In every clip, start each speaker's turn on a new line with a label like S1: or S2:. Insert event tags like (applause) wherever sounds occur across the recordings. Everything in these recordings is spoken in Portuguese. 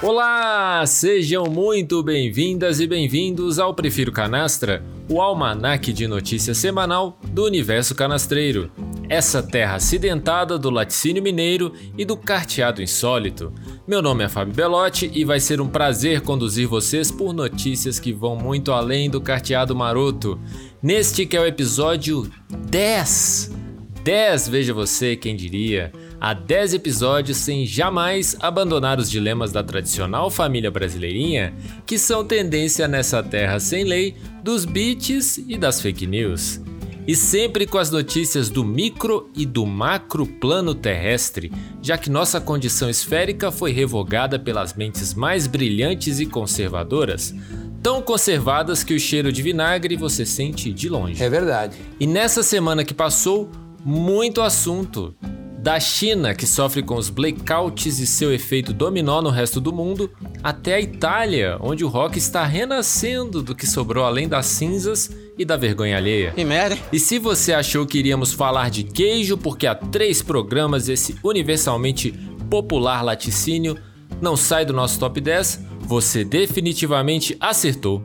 S1: Olá, sejam muito bem-vindas e bem-vindos ao Prefiro Canastra, o almanaque de notícias semanal do universo canastreiro. Essa terra acidentada do laticínio mineiro e do carteado insólito. Meu nome é Fábio Belotti e vai ser um prazer conduzir vocês por notícias que vão muito além do carteado maroto. Neste que é o episódio 10. 10, veja você quem diria há 10 episódios sem jamais abandonar os dilemas da tradicional família brasileirinha, que são tendência nessa terra sem lei dos beats e das fake news. E sempre com as notícias do micro e do macro plano terrestre, já que nossa condição esférica foi revogada pelas mentes mais brilhantes e conservadoras, tão conservadas que o cheiro de vinagre você sente de longe.
S2: É verdade.
S1: E nessa semana que passou, muito assunto da China, que sofre com os blackouts e seu efeito dominó no resto do mundo, até a Itália, onde o rock está renascendo do que sobrou além das cinzas e da vergonha alheia.
S2: E merda.
S1: E se você achou que iríamos falar de queijo porque há três programas esse universalmente popular laticínio não sai do nosso top 10, você definitivamente acertou.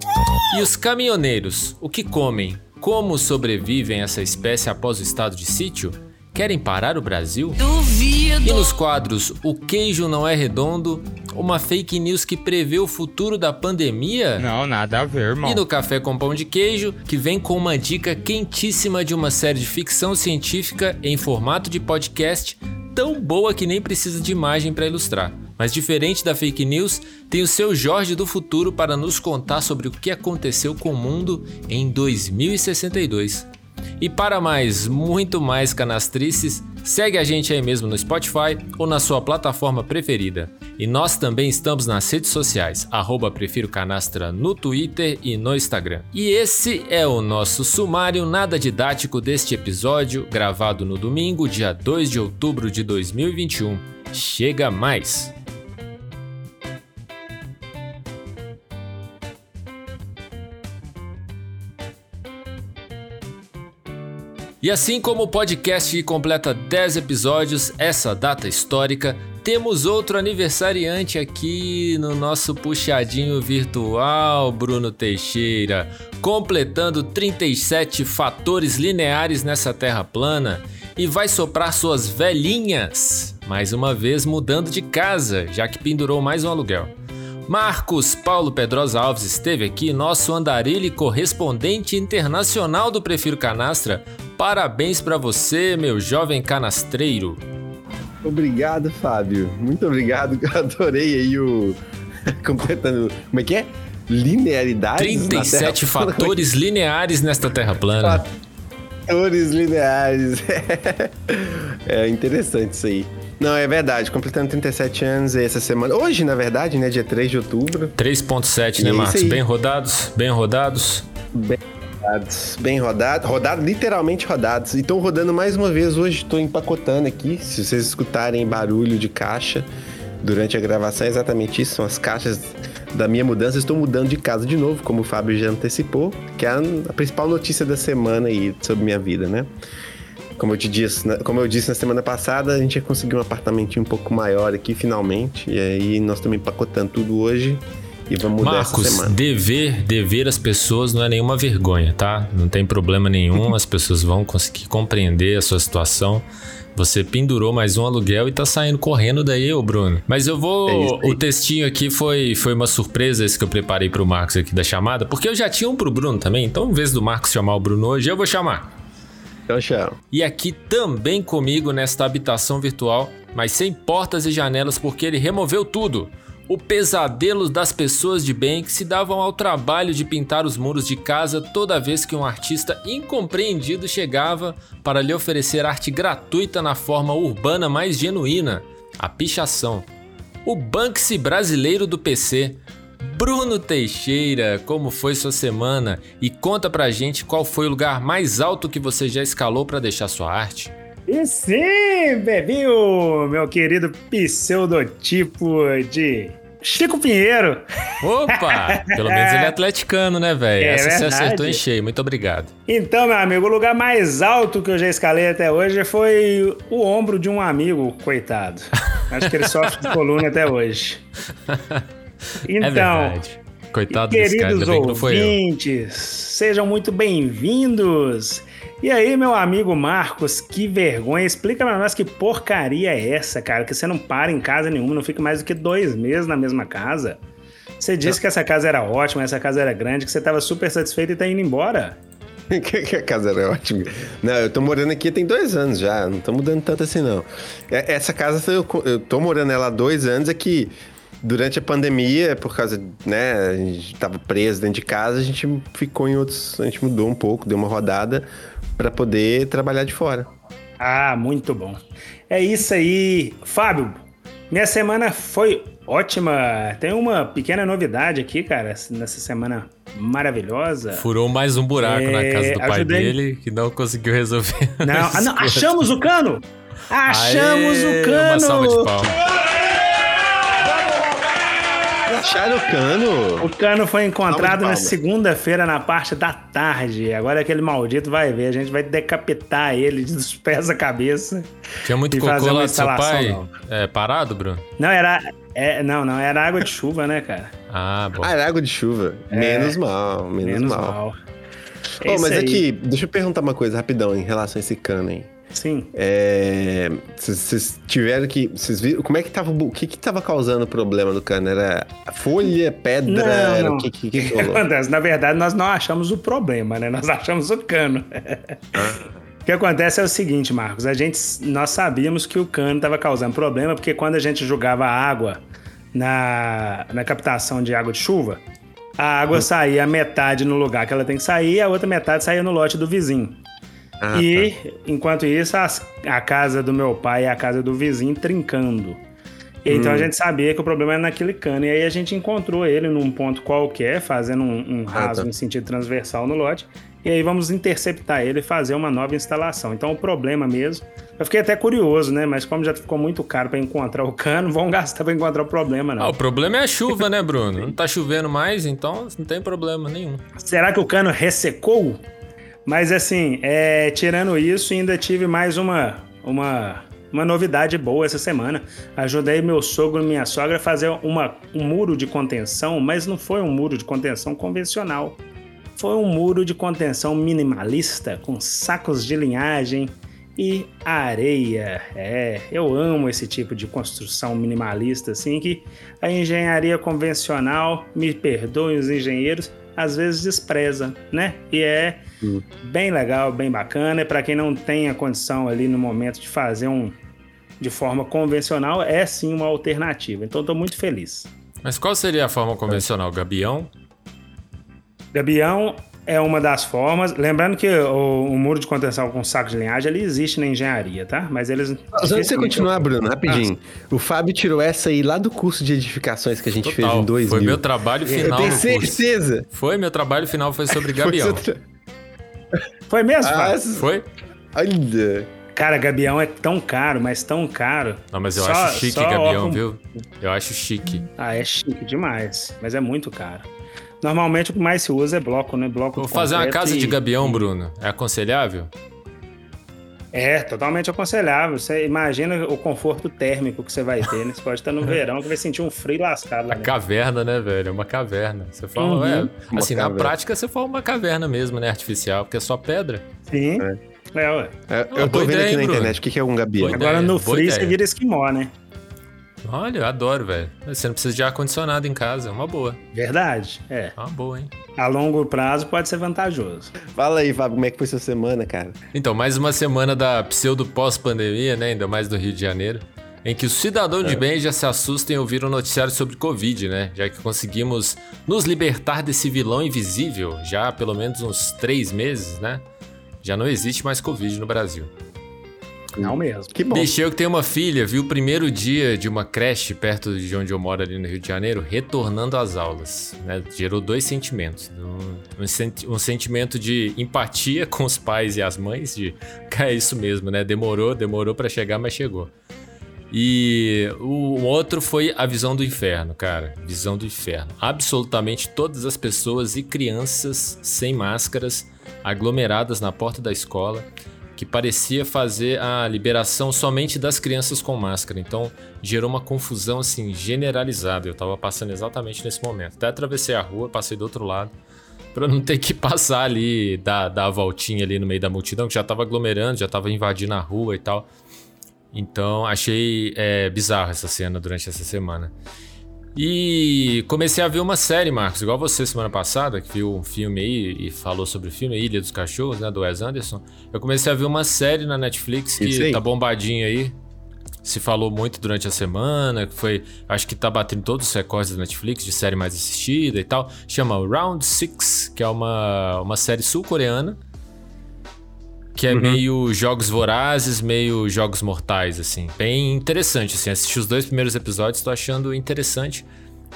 S1: E os caminhoneiros, o que comem? Como sobrevivem essa espécie após o estado de sítio? Querem parar o Brasil?
S3: Duvido!
S1: E nos quadros O Queijo Não É Redondo, uma fake news que prevê o futuro da pandemia?
S2: Não, nada a ver, irmão.
S1: E no Café com Pão de Queijo, que vem com uma dica quentíssima de uma série de ficção científica em formato de podcast, tão boa que nem precisa de imagem para ilustrar. Mas diferente da fake news, tem o seu Jorge do futuro para nos contar sobre o que aconteceu com o mundo em 2062. E para mais, muito mais canastrices, segue a gente aí mesmo no Spotify ou na sua plataforma preferida. E nós também estamos nas redes sociais, arroba Prefiro Canastra no Twitter e no Instagram. E esse é o nosso sumário nada didático deste episódio, gravado no domingo, dia 2 de outubro de 2021. Chega mais! E assim como o podcast completa 10 episódios, essa data histórica, temos outro aniversariante aqui no nosso puxadinho virtual, Bruno Teixeira, completando 37 fatores lineares nessa terra plana e vai soprar suas velhinhas, mais uma vez mudando de casa, já que pendurou mais um aluguel. Marcos Paulo Pedrosa Alves esteve aqui, nosso andarilho correspondente internacional do Prefiro Canastra. Parabéns para você, meu jovem canastreiro.
S4: Obrigado, Fábio. Muito obrigado. Adorei aí o. (laughs) Completando. Como é que é? Linearidade.
S1: 37 fatores lineares nesta Terra plana.
S4: Fatores lineares. (laughs) é interessante isso aí. Não, é verdade. Completando 37 anos essa semana. Hoje, na verdade, né? Dia 3 de outubro.
S1: 3.7, né,
S4: é
S1: Marcos? Bem rodados? Bem rodados?
S4: Bem rodados. Bem rodados. Rodados, literalmente rodados. E estão rodando mais uma vez. Hoje estou empacotando aqui. Se vocês escutarem barulho de caixa durante a gravação, é exatamente isso. São as caixas da minha mudança. Estou mudando de casa de novo, como o Fábio já antecipou, que é a, principal notícia da semana aí sobre minha vida, né? Como eu, te disse, como eu disse na semana passada, a gente ia conseguir um apartamentinho um pouco maior aqui, finalmente. E aí nós estamos empacotando tudo hoje e vamos mudar
S1: Marcos,
S4: essa semana.
S1: dever, dever as pessoas não é nenhuma vergonha, tá? Não tem problema nenhum, as pessoas vão conseguir compreender a sua situação. Você pendurou mais um aluguel e tá saindo correndo daí, ô Bruno. Mas eu
S4: É isso
S1: vou.
S4: aí.
S1: o textinho aqui foi, foi uma surpresa esse que eu preparei pro Marcos aqui da chamada, porque eu já tinha um pro Bruno também. Então, em vez do Marcos chamar o Bruno hoje, eu vou chamar.
S4: Então, chama.
S1: E aqui também comigo nesta habitação virtual, mas sem portas e janelas porque ele removeu tudo. O pesadelo das pessoas de bem que se davam ao trabalho de pintar os muros de casa toda vez que um artista incompreendido chegava para lhe oferecer arte gratuita na forma urbana mais genuína, a pichação. O Banksy brasileiro do PC. Bruno Teixeira, como foi sua semana? E conta pra gente qual foi o lugar mais alto que você já escalou pra deixar sua arte.
S5: E sim, Bebinho, meu querido pseudotipo de
S2: Chico Pinheiro.
S1: Opa! (laughs) Pelo menos ele é atleticano, né, velho?
S2: É
S1: Essa você
S2: verdade.
S1: acertou em cheio. Muito obrigado.
S2: Então, meu amigo, o lugar mais alto que eu já escalei até hoje foi o ombro de um amigo, coitado. Acho que ele sofre de coluna até hoje. (laughs)
S1: é
S2: Então,
S1: verdade. Coitado desse cara,
S2: queridos
S1: ainda bem que não foi eu.
S2: sejam muito bem-vindos. E aí, meu amigo Marcos, que vergonha. Explica pra nós que porcaria é essa, cara, que você não para em casa nenhuma, não fica mais do que dois meses na mesma casa. Você disse que essa casa era ótima, essa casa era grande, que você tava super satisfeito e tá indo embora. (laughs)
S4: que a casa era ótima. Não, eu tô morando aqui tem dois anos já, não tô mudando tanto assim não. É- Essa casa, eu, eu tô morando nela há dois anos, é que durante a pandemia, por causa, né, a gente tava preso dentro de casa, a gente ficou em outros, a gente mudou um pouco, deu uma rodada pra poder trabalhar de fora.
S2: Ah, muito bom. É isso aí. Fábio, minha semana foi ótima. Tem uma pequena novidade aqui, cara, nessa semana maravilhosa.
S1: Furou mais um buraco na
S2: É,
S1: casa do pai
S2: ajudei.
S1: dele que não conseguiu resolver.
S2: Não, (laughs) ah, não, achamos o cano! Achamos
S1: Aê,
S2: o cano!
S1: Uma salva de palmas.
S4: Acharam o cano?
S2: O cano foi encontrado na segunda-feira na parte da tarde. Agora aquele maldito vai ver. A gente vai decapitar ele dos pés à cabeça.
S1: Tinha muito
S2: E
S1: cocô
S2: fazer uma
S1: lá do seu
S2: instalação,
S1: pai?
S2: não.
S1: É, parado, Bruno?
S2: Não, era. é, não, não, era água de chuva, né, cara?
S1: Ah, bom.
S4: Ah, era água de chuva. Menos mal, menos,
S2: É. Menos
S4: mal.
S2: mal. É isso
S4: mas
S2: aí.
S4: aqui, deixa eu perguntar uma coisa rapidão em relação a esse cano aí.
S2: Sim.
S4: É, Vocês vocês tiveram que. Vocês viram. Como é que tava. o que que tava causando o problema do cano? Era folha, pedra?
S2: Não,
S4: era
S2: não.
S4: o que que, que rolou? (laughs)
S2: acontece? Na verdade, nós não achamos o problema, né? Nós achamos o cano. O que acontece é o seguinte, Marcos. A gente, nós sabíamos que o cano estava causando problema, porque quando a gente jogava água na, na captação de água de chuva, a água saía a metade no lugar que ela tem que sair, e a outra metade saía no lote do vizinho.
S4: Ah,
S2: e,
S4: tá.
S2: enquanto isso, as- a casa do meu pai e a casa do vizinho trincando. E Então
S4: Hum.
S2: a gente sabia que o problema era naquele cano. E aí a gente encontrou ele num ponto qualquer, fazendo um, um
S4: Ah,
S2: raso
S4: tá.
S2: em sentido transversal no lote. E aí vamos interceptar ele e fazer uma nova instalação. Então o problema mesmo. Eu fiquei até curioso, né? Mas como já ficou muito caro para encontrar o cano, vamos gastar para encontrar o problema,
S1: Ah,
S2: não.
S1: o problema é a chuva, né, Bruno? Não tá chovendo mais, então não tem problema nenhum.
S2: Será que o cano ressecou? Mas assim, é, tirando isso, ainda tive mais uma, uma, uma novidade boa essa semana. Ajudei meu sogro e minha sogra a fazer uma, um muro de contenção, mas não foi um muro de contenção convencional. Foi um muro de contenção minimalista, com sacos de linhagem e areia. É, eu amo esse tipo de construção minimalista, assim, que a engenharia convencional, me perdoem os engenheiros, às vezes despreza, né? E é
S4: Hum.
S2: bem legal, bem bacana. E para quem não tem a condição ali no momento de fazer um de forma convencional, é sim uma alternativa. Então estou muito feliz.
S1: Mas qual seria a forma convencional? Gabião?
S2: Gabião é uma das formas. Lembrando que o, o muro de contenção com saco de linhagem ele existe na engenharia, tá? Mas eles.
S4: Antes de você continuar, Bruno, rapidinho. O Fábio tirou essa aí lá do curso de edificações que a gente fez em
S1: Total.
S4: 2000.
S1: Foi meu trabalho
S4: Eu
S1: final
S4: tenho
S1: no curso.
S4: certeza.
S1: Foi, meu trabalho final foi sobre
S4: Foi
S1: Gabião.
S4: tra-
S2: Foi mesmo,
S4: Ah?
S1: Foi?
S4: Olha.
S2: Cara, Gabião é tão caro, mas tão caro.
S1: Não, mas eu
S2: Só-
S1: acho chique Gabião,
S2: órgão-
S1: viu? Eu acho chique.
S2: Ah, é chique demais, mas é muito caro. Normalmente o que mais se usa é bloco, né? Bloco
S1: Vou
S2: de
S1: fazer uma casa de
S2: e-
S1: Gabião, Bruno. É aconselhável?
S2: É, totalmente aconselhável. Você imagina o conforto térmico que você vai ter, né? Você pode estar no (laughs) verão que vai sentir um frio lascado lá
S1: A caverna, né, velho? É uma caverna. Você fala,
S2: Uhum.
S4: Uma
S1: assim, na
S4: caverna.
S1: prática você fala uma caverna mesmo, né? Artificial, porque é só pedra.
S2: Sim. É, ué.
S4: É,
S1: Ah,
S4: Eu tô vendo
S1: ideia,
S4: aqui na internet o que que é um gabião.
S1: Boa
S2: Agora no frio você vira esquimó, né?
S1: Olha, eu adoro, velho. Você não precisa de ar-condicionado em casa, é uma boa.
S2: Verdade. É.
S1: É uma boa, hein?
S2: A longo prazo pode ser vantajoso.
S4: Fala aí, Fábio, como é que foi sua semana, cara?
S1: Então, mais uma semana da pseudo pós-pandemia, né? Ainda mais no Rio de Janeiro. Em que o cidadão
S2: É.
S1: de bem já se assusta em ouvir um noticiário sobre Covid, né? Já que conseguimos nos libertar desse vilão invisível já há pelo menos uns três meses, né? Já não existe mais Covid no Brasil.
S2: Não mesmo.
S4: Que bom.
S1: Bicho, eu que tenho uma filha, vi o primeiro dia de uma creche perto de onde eu moro ali no Rio de Janeiro, retornando às aulas. Né? Gerou dois sentimentos. Um, um senti- um sentimento de empatia com os pais e as mães, de, cara, (laughs) é isso mesmo, né? Demorou, demorou pra chegar, mas chegou. E o outro foi A Visão do Inferno, cara. Visão do Inferno. Absolutamente todas as pessoas e crianças sem máscaras aglomeradas na porta da escola, que parecia fazer a liberação somente das crianças com máscara. Então gerou uma confusão assim generalizada. Eu tava passando exatamente nesse momento. Até atravessei a rua, passei do outro lado para não ter que (laughs) passar ali, dar, dar a voltinha ali no meio da multidão, que já tava aglomerando, já tava invadindo a rua e tal. Então achei é, bizarro essa cena durante essa semana. E comecei a ver uma série, Marcos, igual você semana passada, que viu um filme aí e falou sobre o filme Ilha dos Cachorros, né, do Wes Anderson. Eu comecei a ver uma série na Netflix que tá bombadinha aí. Se falou muito durante a semana, que foi, acho que tá batendo todos os recordes da Netflix de série mais assistida e tal. Chama Round Six, que é uma, uma série sul-coreana que é uhum. meio jogos vorazes, meio jogos mortais, assim. Bem interessante, assim. Assisti os dois primeiros episódios, tô achando interessante.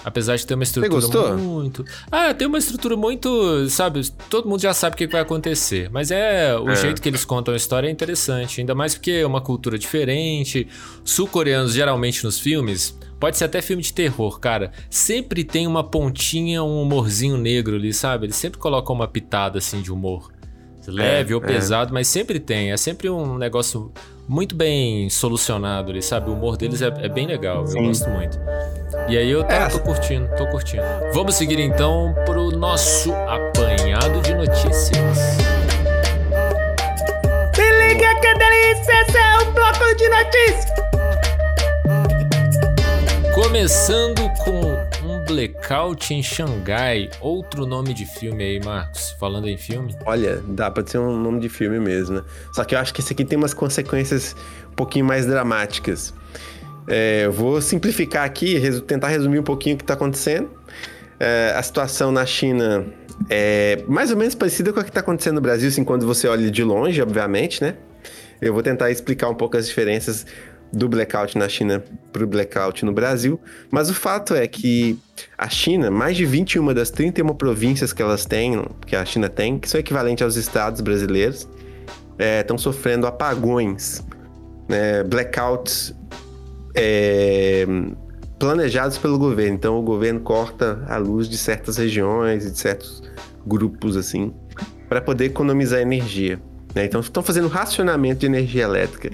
S1: Apesar de ter uma estrutura muito. Ah, tem uma estrutura muito. Sabe, todo mundo já sabe o que vai acontecer. Mas é. O é. jeito que eles contam a história é interessante. Ainda mais porque é uma cultura diferente. Sul-coreanos, geralmente nos filmes. Pode ser até filme de terror, cara. Sempre tem uma pontinha, um humorzinho negro ali, sabe? Eles sempre colocam uma pitada assim de humor leve é, ou é. pesado, mas sempre tem. É sempre um negócio muito bem solucionado ali, sabe? O humor deles é, é bem legal, Sim. eu gosto muito. E aí eu tô, é. tô, curtindo, tô curtindo. Vamos seguir então pro nosso apanhado de notícias.
S2: Se liga que delícia, esse é o bloco de notícias!
S1: Começando com Blackout em Xangai. Outro nome de filme aí, Marcos. Falando em filme.
S4: Olha, dá pra ser um nome de filme mesmo, né? Só que eu acho que esse aqui tem umas consequências um pouquinho mais dramáticas. É, eu vou simplificar aqui, resu tentar resumir um pouquinho o que está acontecendo. É, a situação na China é mais ou menos parecida com a que está acontecendo no Brasil, assim, quando você olha de longe, obviamente, né? Eu vou tentar explicar um pouco as diferenças do blackout na China para o blackout no Brasil, mas o fato é que a China, mais de 21 das 31 províncias que elas têm, que a China tem, que são equivalentes aos estados brasileiros, estão é, sofrendo apagões, né, blackouts é, planejados pelo governo. Então o governo corta a luz de certas regiões e de certos grupos assim, para poder economizar energia. Né? Então estão fazendo racionamento de energia elétrica.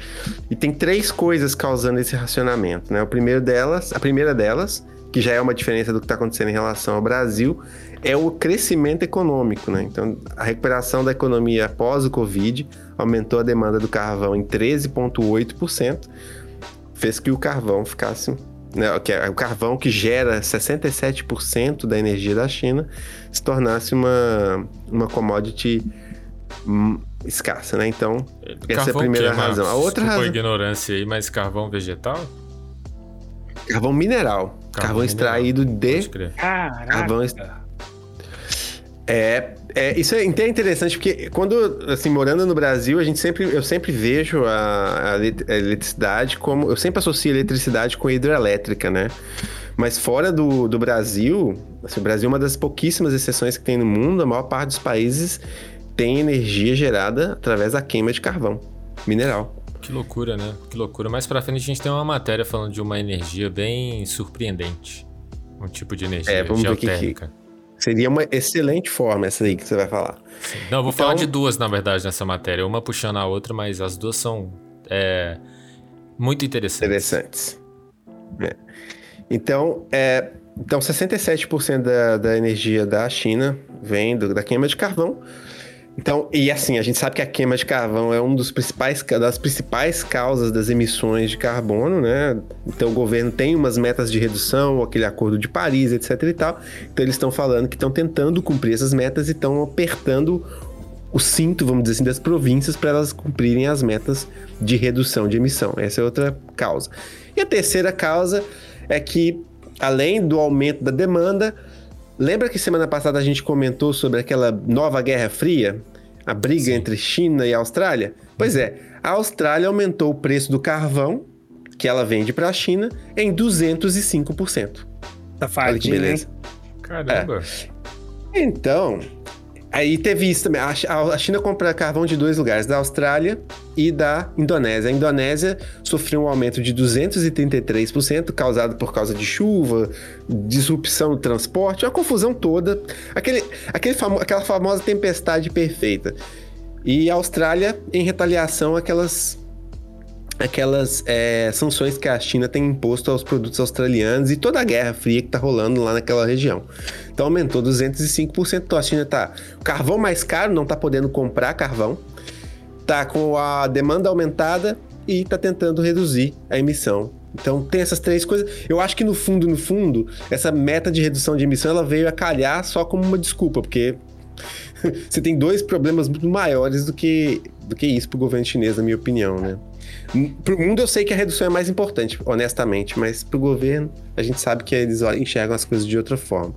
S4: E tem três coisas causando esse racionamento. Né? O primeiro delas, a primeira delas, que já é uma diferença do que está acontecendo em relação ao Brasil, é o crescimento econômico. Né? Então, a recuperação da economia após o Covid aumentou a demanda do carvão em 13,8%, fez que o carvão ficasse. Né, é o carvão que gera 67% da energia da China se tornasse uma, uma commodity escassa, né? Então, carvão essa é a primeira razão. A outra razão.
S1: ignorância aí, mas carvão vegetal?
S4: Carvão mineral. Carvão, carvão extraído de.
S2: Caraca.
S4: Carvão É, é, isso é interessante porque quando, assim, morando no Brasil, a gente sempre, eu sempre vejo a, a eletricidade como, eu sempre associo a eletricidade com a hidrelétrica, né? Mas fora do, do Brasil, assim, o Brasil é uma das pouquíssimas exceções que tem no mundo, a maior parte dos países tem energia gerada através da queima de carvão mineral.
S1: Que loucura, né? Que loucura. Mais pra frente a gente tem uma matéria falando de uma energia bem surpreendente. Um tipo de energia é, vamos geotérmica. Ver
S4: que, seria uma excelente forma essa aí que você vai falar.
S1: Sim. Não, eu vou então... falar de duas, na verdade, nessa matéria. Uma puxando a outra, mas as duas são é, muito interessantes.
S4: Interessantes. É. Então, é, então 67% da, da energia da China vem do, da queima de carvão. Então, e assim, a gente sabe que a queima de carvão é uma principais, das principais causas das emissões de carbono, né? Então o governo tem umas metas de redução, aquele acordo de Paris, etc e tal. Então eles estão falando que estão tentando cumprir essas metas e estão apertando o cinto, vamos dizer assim, das províncias para elas cumprirem as metas de redução de emissão. Essa é outra causa. E a terceira causa é que, além do aumento da demanda, Lembra que semana passada a gente comentou sobre aquela nova Guerra Fria? A briga Sim. entre China e Austrália? Pois é, a Austrália aumentou o preço do carvão que ela vende para a China em 205%.
S2: Tá fadinho, beleza.
S1: Caramba.
S4: É. Então, Aí teve isso também. A China compra carvão de dois lugares, da Austrália e da Indonésia. A Indonésia sofreu um aumento de 233%, causado por causa de chuva, disrupção do transporte, uma confusão toda. Aquele, aquele famo, aquela famosa tempestade perfeita. E a Austrália, em retaliação, aquelas aquelas é, sanções que a China tem imposto aos produtos australianos e toda a guerra fria que está rolando lá naquela região. Então aumentou 205%. Então a China está carvão mais caro, não está podendo comprar carvão, está com a demanda aumentada e está tentando reduzir a emissão. Então tem essas três coisas. Eu acho que no fundo, no fundo, essa meta de redução de emissão ela veio a calhar só como uma desculpa, porque (laughs) você tem dois problemas muito maiores do que, do que isso para o governo chinês, na minha opinião, né? Para o mundo eu sei que a redução é mais importante, honestamente, mas para o governo a gente sabe que eles enxergam as coisas de outra forma.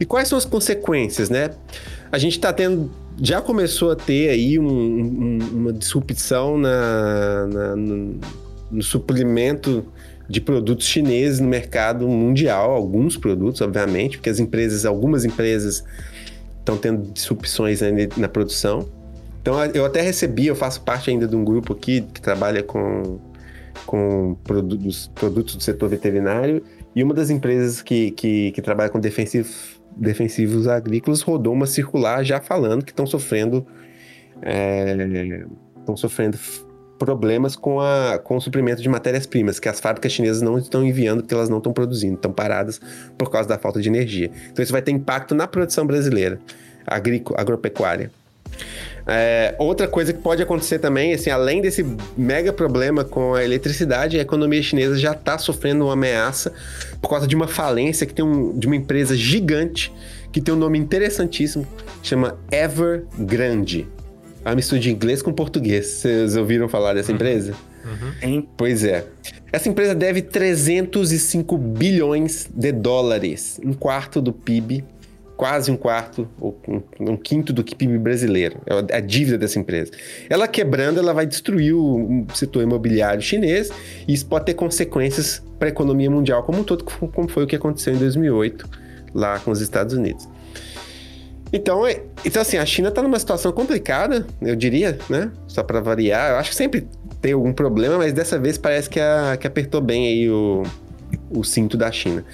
S4: E quais são as consequências, né? A gente está tendo, já começou a ter aí um, um, uma disrupção na, na no, no suprimento de produtos chineses no mercado mundial, alguns produtos, obviamente, porque as empresas, algumas empresas estão tendo disrupções na produção. Então eu até recebi, eu faço parte ainda de um grupo aqui que trabalha com, com produtos, produtos do setor veterinário, e uma das empresas que, que, que trabalha com defensivos, defensivos agrícolas rodou uma circular já falando que estão sofrendo estão é, sofrendo problemas com, a, com o suprimento de matérias-primas, que as fábricas chinesas não estão enviando porque elas não estão produzindo, estão paradas por causa da falta de energia. Então isso vai ter impacto na produção brasileira, agropecuária. É, outra coisa que pode acontecer também, assim, além desse mega problema com a eletricidade, a economia chinesa já está sofrendo uma ameaça por causa de uma falência que tem um, de uma empresa gigante que tem um nome interessantíssimo, chama Evergrande. É uma mistura de inglês com português. Vocês ouviram falar dessa uhum. empresa? Uhum. Pois é. Essa empresa deve 305 bilhões de dólares, um quarto do PIB quase um quarto ou um, quinto do PIB brasileiro. É a dívida dessa empresa. Ela quebrando, ela vai destruir o setor imobiliário chinês e isso pode ter consequências para a economia mundial como um todo, como foi o que aconteceu em 2008 lá com os Estados Unidos. Então, é, então assim, a China está numa situação complicada, eu diria, né? Só para variar. Eu acho que sempre tem algum problema, mas dessa vez parece que, a, que apertou bem aí o, o cinto da China.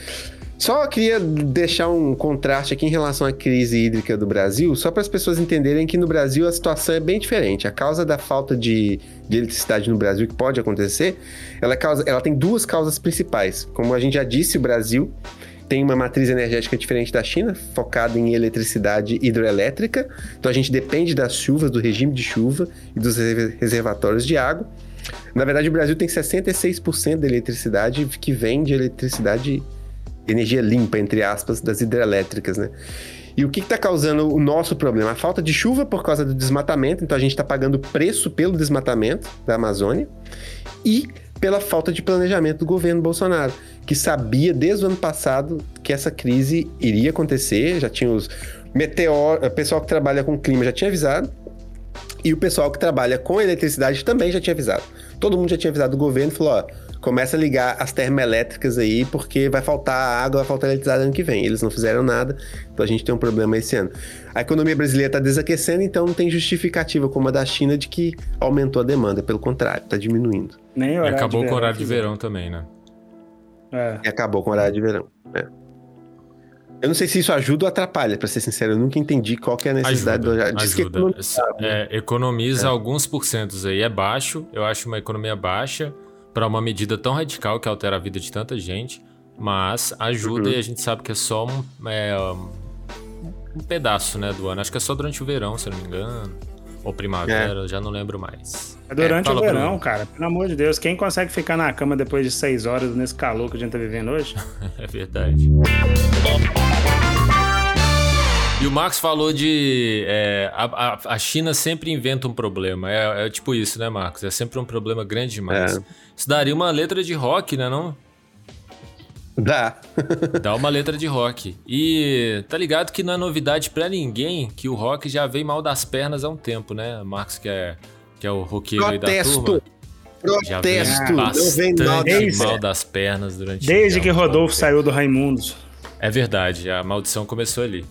S4: Só queria deixar um contraste aqui em relação à crise hídrica do Brasil, só para as pessoas entenderem que no Brasil a situação é bem diferente. A causa da falta de, de eletricidade no Brasil, que pode acontecer, ela, causa, ela tem duas causas principais. Como a gente já disse, o Brasil tem uma matriz energética diferente da China, focada em eletricidade hidroelétrica. Então a gente depende das chuvas, do regime de chuva e dos reservatórios de água. Na verdade, o Brasil tem 66% da eletricidade que vem de eletricidade energia limpa, entre aspas, das hidrelétricas, né? E o que está causando o nosso problema? A falta de chuva por causa do desmatamento, então a gente está pagando preço pelo desmatamento da Amazônia e pela falta de planejamento do governo Bolsonaro, que sabia desde o ano passado que essa crise iria acontecer, já tinha os meteor, o pessoal que trabalha com clima já tinha avisado, e o pessoal que trabalha com eletricidade também já tinha avisado. Todo mundo já tinha avisado o governo e falou: ó, começa a ligar as termoelétricas aí, porque vai faltar água, vai faltar eletricidade ano que vem. Eles não fizeram nada, então a gente tem um problema esse ano. A economia brasileira está desaquecendo, então não tem justificativa como a da China de que aumentou a demanda, pelo contrário, está diminuindo.
S1: Nem e acabou com o horário de verão também, né?
S4: É. E acabou com o horário de verão. É. Eu não sei se isso ajuda ou atrapalha, para ser sincero. Eu nunca entendi qual que é a necessidade
S1: ajuda, do ajuda. Economiza, é, economiza é. alguns porcentos aí. É baixo, eu acho uma economia baixa para uma medida tão radical que altera a vida de tanta gente, mas ajuda uhum. e a gente sabe que é só um, é, um pedaço né, do ano. Acho que é só durante o verão, se eu não me engano. Ou primavera, é. já não lembro mais.
S2: É durante é, o verão, cara. Pelo amor de Deus, quem consegue ficar na cama depois de seis horas nesse calor que a gente tá vivendo hoje? (laughs)
S1: é verdade. E o Marcos falou de. É, a, a, China sempre inventa um problema. É, é, tipo isso, né, Marcos? É sempre um problema grande demais. É. Isso daria uma letra de rock, né, não?
S4: Dá. (laughs)
S1: Dá uma letra de rock. E tá ligado que não é novidade para ninguém que o rock já vem mal das pernas há um tempo, né? Marcos, que é, que é o roqueiro Protesto. aí da turma.
S4: Protesto. Já vem
S1: bastante mal das pernas durante
S2: Desde que Rodolfo saiu do Raimundos.
S1: É verdade, a maldição começou ali.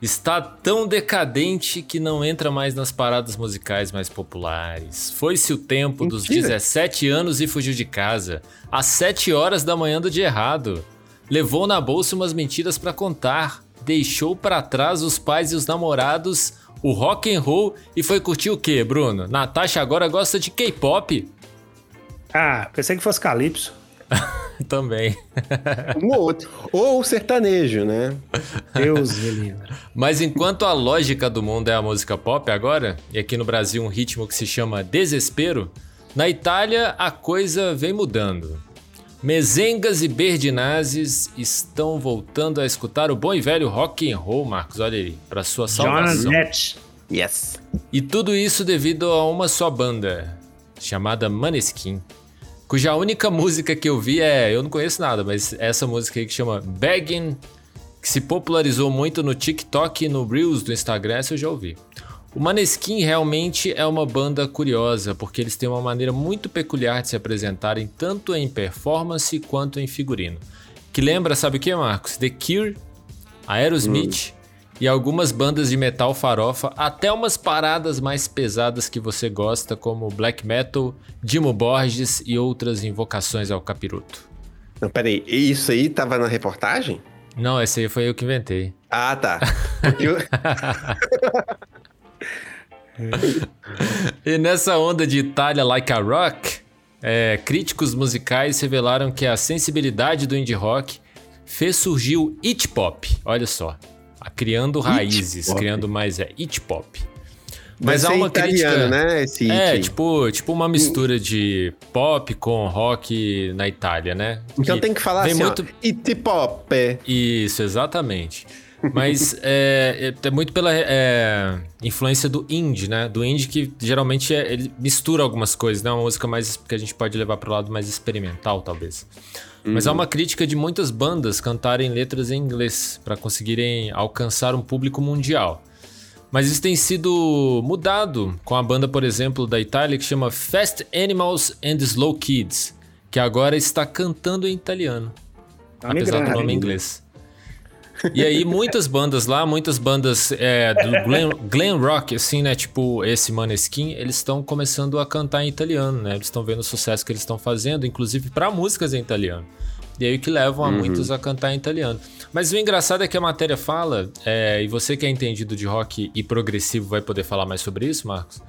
S1: Está tão decadente que não entra mais nas paradas musicais mais populares. Foi-se o tempo Mentira. dos 17 anos e fugiu de casa, às 7 horas da manhã do dia errado. Levou na bolsa umas mentiras para contar, deixou para trás os pais e os namorados, o rock and roll e foi curtir o quê, Bruno? Natasha agora gosta de K-pop.
S2: Ah, pensei que fosse Calypso. (laughs)
S1: Também.
S4: Um ou outro. Ou sertanejo, né?
S2: Deus me livre.
S1: Mas enquanto a lógica do mundo é a música pop agora, e aqui no Brasil um ritmo que se chama desespero, na Itália a coisa vem mudando. Mezengas e Berdinazes estão voltando a escutar o bom e velho rock and roll, Marcos, olha aí, para sua salvação.
S4: Yes.
S1: E tudo isso devido a uma só banda, chamada Maneskin cuja única música que eu vi é. Eu não conheço nada, mas essa música aí que chama Begging, que se popularizou muito no TikTok e no Reels do Instagram, essa eu já ouvi. O Maneskin realmente é uma banda curiosa, porque eles têm uma maneira muito peculiar de se apresentarem tanto em performance quanto em figurino. Que lembra, sabe o que, Marcos? The Cure, Aerosmith, hum e algumas bandas de metal farofa, até umas paradas mais pesadas que você gosta, como black metal, Dimo Borges e outras invocações ao capiroto.
S4: Não, peraí, isso aí tava na reportagem?
S1: Não, esse aí foi eu que inventei.
S4: Ah, tá. (laughs)
S1: e nessa onda de Itália like a rock, é, críticos musicais revelaram que a sensibilidade do indie rock fez surgir o it pop. Olha só criando raízes, criando mais é it pop.
S4: Mas há uma italiano, crítica, né? Esse
S1: é, it. tipo, tipo uma mistura de pop com rock na Itália, né?
S4: Então que tem que falar assim, muito... ó, it pop.
S1: Isso, exatamente. Mas (laughs) é, é, é, muito pela é, influência do indie, né? Do indie que geralmente é, ele mistura algumas coisas, né? Uma música mais que a gente pode levar para o lado mais experimental, talvez. Uhum. Mas há uma crítica de muitas bandas cantarem letras em inglês para conseguirem alcançar um público mundial. Mas isso tem sido mudado com a banda, por exemplo, da Itália que chama Fast Animals and Slow Kids, que agora está cantando em italiano, tá apesar do nome em inglês. E aí, muitas bandas lá, muitas bandas é, do glam, glam, rock, assim, né? Tipo esse Maneskin, eles estão começando a cantar em italiano, né? Eles estão vendo o sucesso que eles estão fazendo, inclusive para músicas em italiano. E aí que levam a uhum. muitos a cantar em italiano. Mas o engraçado é que a matéria fala, é, e você que é entendido de rock e progressivo vai poder falar mais sobre isso, Marcos,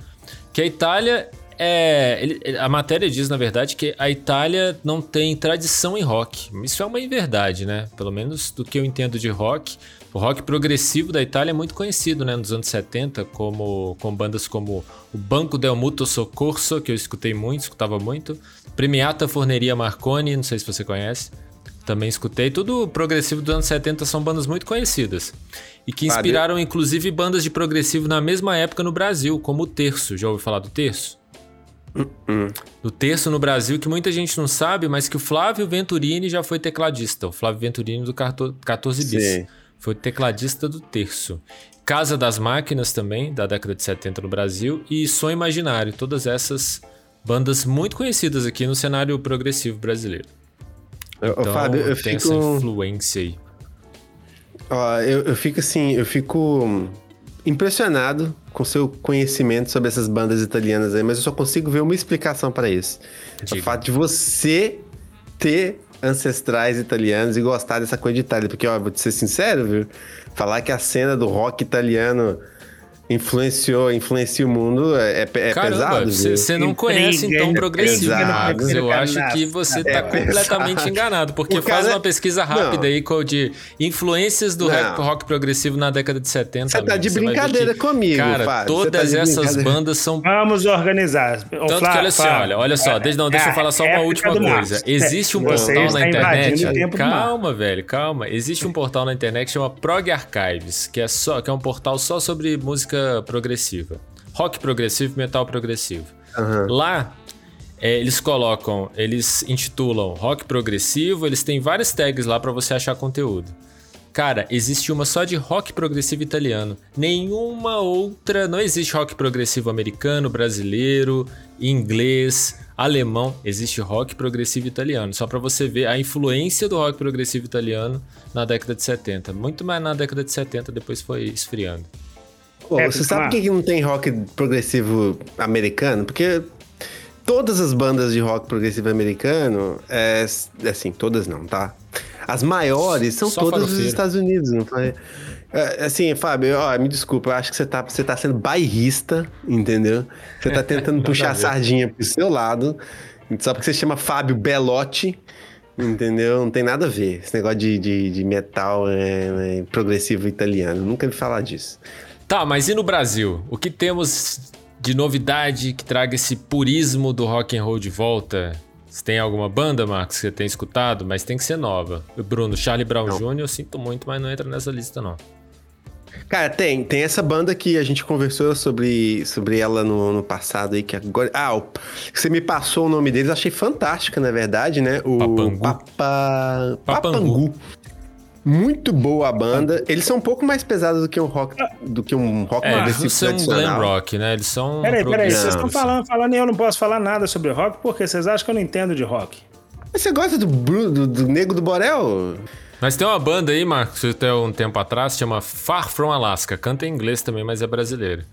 S1: que a Itália é, ele, a matéria diz, na verdade, que a Itália não tem tradição em rock. Isso é uma inverdade, né? Pelo menos do que eu entendo de rock. O rock progressivo da Itália é muito conhecido, né? Nos anos 70, como, com bandas como o Banco del Mutuo Soccorso, que eu escutei muito, escutava muito. Premiata Forneria Marconi, não sei se você conhece. Também escutei. Tudo progressivo dos anos 70 são bandas muito conhecidas. E que inspiraram, inclusive, bandas de progressivo na mesma época no Brasil, como o Terço. Já ouviu falar do Terço? Do terço no Brasil, que muita gente não sabe, mas que o Flávio Venturini já foi tecladista. O Flávio Venturini do 14 Bis. Sim. Foi tecladista do terço. Casa das Máquinas também, da década de 70 no Brasil. E Som Imaginário. Todas essas bandas muito conhecidas aqui no cenário progressivo brasileiro.
S4: Então, Fábio, eu tem
S1: fico... essa influência aí.
S4: Eu, eu fico assim, eu fico impressionado com seu conhecimento sobre essas bandas italianas aí, mas eu só consigo ver uma explicação para isso. Diga. O fato de você ter ancestrais italianos e gostar dessa coisa de Itália. Porque, ó, vou te ser sincero, viu? Falar que a cena do rock italiano influenciou, influencia o mundo, é, é, é Caramba, pesado.
S1: Você não conhece então progressivo, Marcos. Eu acho que você está é completamente pesado. enganado, porque faz uma pesquisa rápida não. aí de influências do rap, rock progressivo na década de 70.
S4: Você tá de brincadeira que, comigo,
S1: Cara,
S4: Fábio.
S1: todas tá essas bandas são...
S2: Vamos organizar.
S1: Tanto Flá, que olha assim, olha, olha só, é, deixa, não, deixa eu falar só uma última coisa. Existe um portal na internet... Calma, velho, calma. Existe um portal na internet que chama Prog Archives, que é, só, que é um portal só sobre música progressiva. Rock progressivo, metal progressivo. Uhum. Lá, é, eles colocam, eles intitulam rock progressivo, eles têm várias tags lá para você achar conteúdo. Cara, existe uma só de rock progressivo italiano. Nenhuma outra. Não existe rock progressivo americano, brasileiro, inglês, alemão. Existe rock progressivo italiano. Só para você ver a influência do rock progressivo italiano na década de 70. Muito mais na década de 70, depois foi esfriando.
S4: Pô, é, você sabe por que não tem rock progressivo americano? Porque todas as bandas de rock progressivo americano, é, assim, todas não, tá? As maiores são Só todas dos Estados Unidos, não foi? É, assim, Fábio, ó, me desculpa, eu acho que você tá, você tá sendo bairrista, entendeu? Você tá tentando (laughs) puxar a sardinha pro seu lado, só porque você chama Fábio Belotti, entendeu? Não tem nada a ver. Esse negócio de, de, de metal é, é progressivo italiano. Nunca vi falar disso.
S1: Tá, mas e no Brasil? O que temos de novidade que traga esse purismo do rock and roll de volta? Você tem alguma banda, Marcos, que você tem escutado? Mas tem que ser nova. Bruno, Charlie Brown não. Jr., eu sinto muito, mas não entra nessa lista, não.
S4: Cara, tem. Tem essa banda que a gente conversou sobre, sobre ela no, no passado aí, que agora... Ah, o, você me passou o nome deles, achei fantástica, na verdade, né? O
S1: Papangu.
S4: Papa... Papangu. Muito boa a banda. Eles são um pouco mais pesados do que um rock, do que um rock
S1: é, progressivo são glam rock, né? Eles são
S2: Peraí, peraí, vocês estão falando, falando e eu não posso falar nada sobre rock porque vocês acham que eu não entendo de rock.
S4: Mas você gosta do, do, do Nego do Borel?
S1: Mas tem uma banda aí, Marcos, até um tempo atrás, chama Far From Alaska. Canta em inglês também, mas é brasileiro.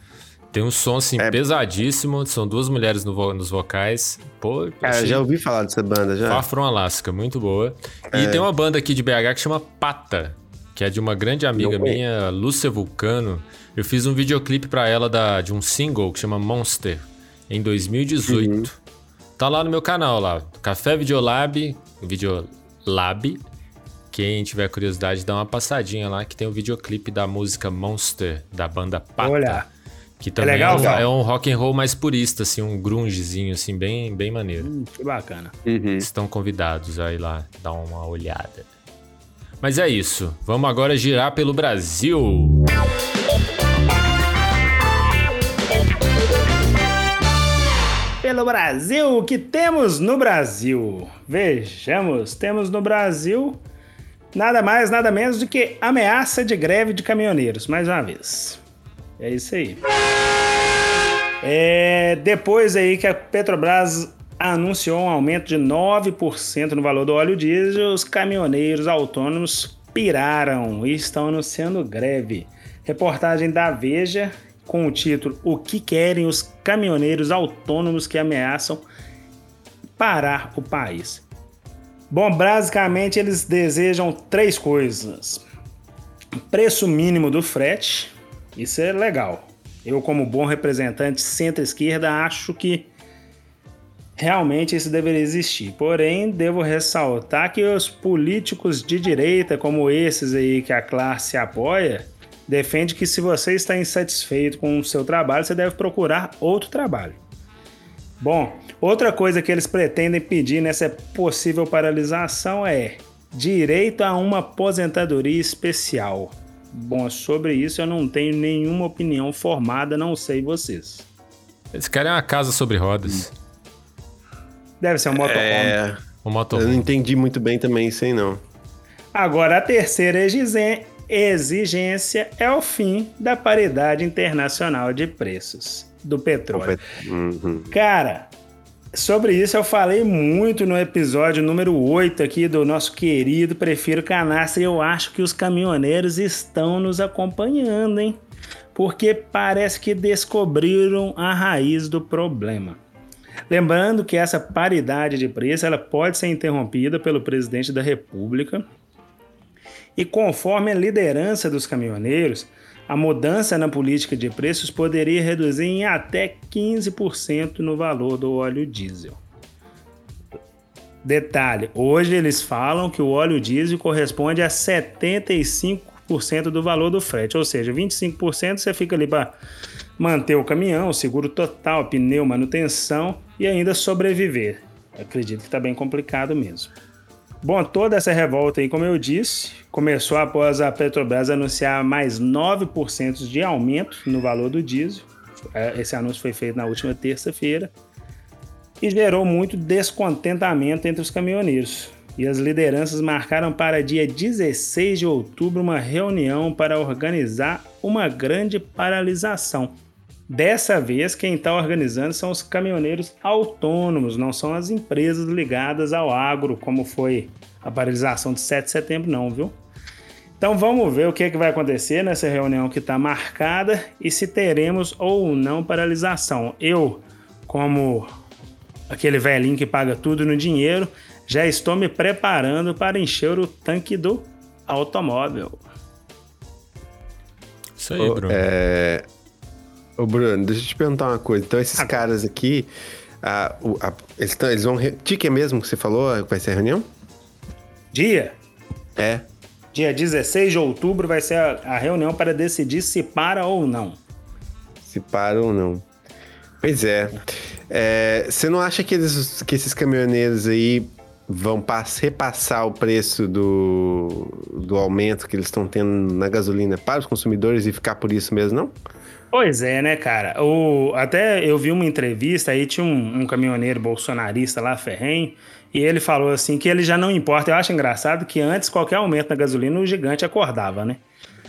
S1: Tem um som, assim, é... pesadíssimo. São duas mulheres no vo nos vocais. Pô,
S4: Cara, achei... já ouvi falar dessa banda, já.
S1: Far From Alaska, muito boa. É... E tem uma banda aqui de BH que chama Pata, que é de uma grande amiga minha, Lúcia Vulcano. Eu fiz um videoclipe para ela da, de um single que chama Monster, em 2018. Uhum. Tá lá no meu canal, lá. Café Videolab, Videolab. Quem tiver curiosidade, dá uma passadinha lá, que tem o um videoclipe da música Monster, da banda Pata. Olha. Que também é, legal, é, um, é, um, rock and roll mais purista, assim, um grungezinho, assim, bem, bem maneiro. Hum,
S2: que bacana.
S1: Uhum. Estão convidados aí lá, dar uma olhada. Mas é isso. Vamos agora girar pelo Brasil.
S2: Pelo Brasil, o que temos no Brasil? Vejamos, temos no Brasil nada mais, nada menos do que ameaça de greve de caminhoneiros, mais uma vez. É isso aí. É, depois aí que a Petrobras anunciou um aumento de 9% no valor do óleo diesel, os caminhoneiros autônomos piraram e estão anunciando greve. Reportagem da Veja com o título O que querem os caminhoneiros autônomos que ameaçam parar o país. Bom, basicamente eles desejam três coisas: preço mínimo do frete, isso é legal. Eu, como bom representante centro-esquerda, acho que realmente isso deveria existir. Porém, devo ressaltar que os políticos de direita, como esses aí que a classe apoia, defende que se você está insatisfeito com o seu trabalho, você deve procurar outro trabalho. Bom, outra coisa que eles pretendem pedir nessa possível paralisação é direito a uma aposentadoria especial. Bom, sobre isso eu não tenho nenhuma opinião formada, não sei vocês.
S1: Eles querem uma casa sobre rodas.
S2: Deve ser um motorhome. É...
S4: Um motorhome. Eu não entendi muito bem também isso aí, não.
S2: Agora, a terceira exigência é o fim da paridade internacional de preços do petróleo. Uhum. Cara, Sobre isso eu falei muito no episódio número 8 aqui do nosso querido Prefiro Canastra e eu acho que os caminhoneiros estão nos acompanhando, hein? Porque parece que descobriram a raiz do problema. Lembrando que essa paridade de preço ela pode ser interrompida pelo presidente da República e conforme a liderança dos caminhoneiros, a mudança na política de preços poderia reduzir em até 15% no valor do óleo diesel. Detalhe: hoje eles falam que o óleo diesel corresponde a 75% do valor do frete, ou seja, 25% você fica ali para manter o caminhão, seguro total, pneu, manutenção e ainda sobreviver. Acredito que está bem complicado mesmo. Bom, toda essa revolta aí, como eu disse, começou após a Petrobras anunciar mais 9% de aumento no valor do diesel. É, esse anúncio foi feito na última terça-feira e gerou muito descontentamento entre os caminhoneiros. e as lideranças marcaram para dia 16 de outubro uma reunião para organizar uma grande paralisação. Dessa vez, quem está organizando são os caminhoneiros autônomos, não são as empresas ligadas ao agro, como foi a paralisação de 7 de setembro, não, viu? Então vamos ver o que, é que vai acontecer nessa reunião que está marcada e se teremos ou não paralisação. Eu, como aquele velhinho que paga tudo no dinheiro, já estou me preparando para encher o tanque do automóvel.
S1: Isso aí, Bruno.
S4: É... Ô, Bruno, deixa eu te perguntar uma coisa. Então, esses ah. caras aqui, a, a, eles, tão, eles vão. Dia que é mesmo que você falou que vai ser a reunião?
S2: Dia?
S4: É.
S2: Dia 16 de outubro vai ser a, a reunião para decidir se para ou não.
S4: Se para ou não. Pois é. é. Você não acha que, eles, que esses caminhoneiros aí vão pass, repassar o preço do, do aumento que eles estão tendo na gasolina para os consumidores e ficar por isso mesmo, não?
S2: Pois é, né, cara? O, até eu vi uma entrevista aí, tinha um, um caminhoneiro bolsonarista lá, Ferrenho, e ele falou assim que ele já não importa. Eu acho engraçado que antes qualquer aumento na gasolina o gigante acordava, né?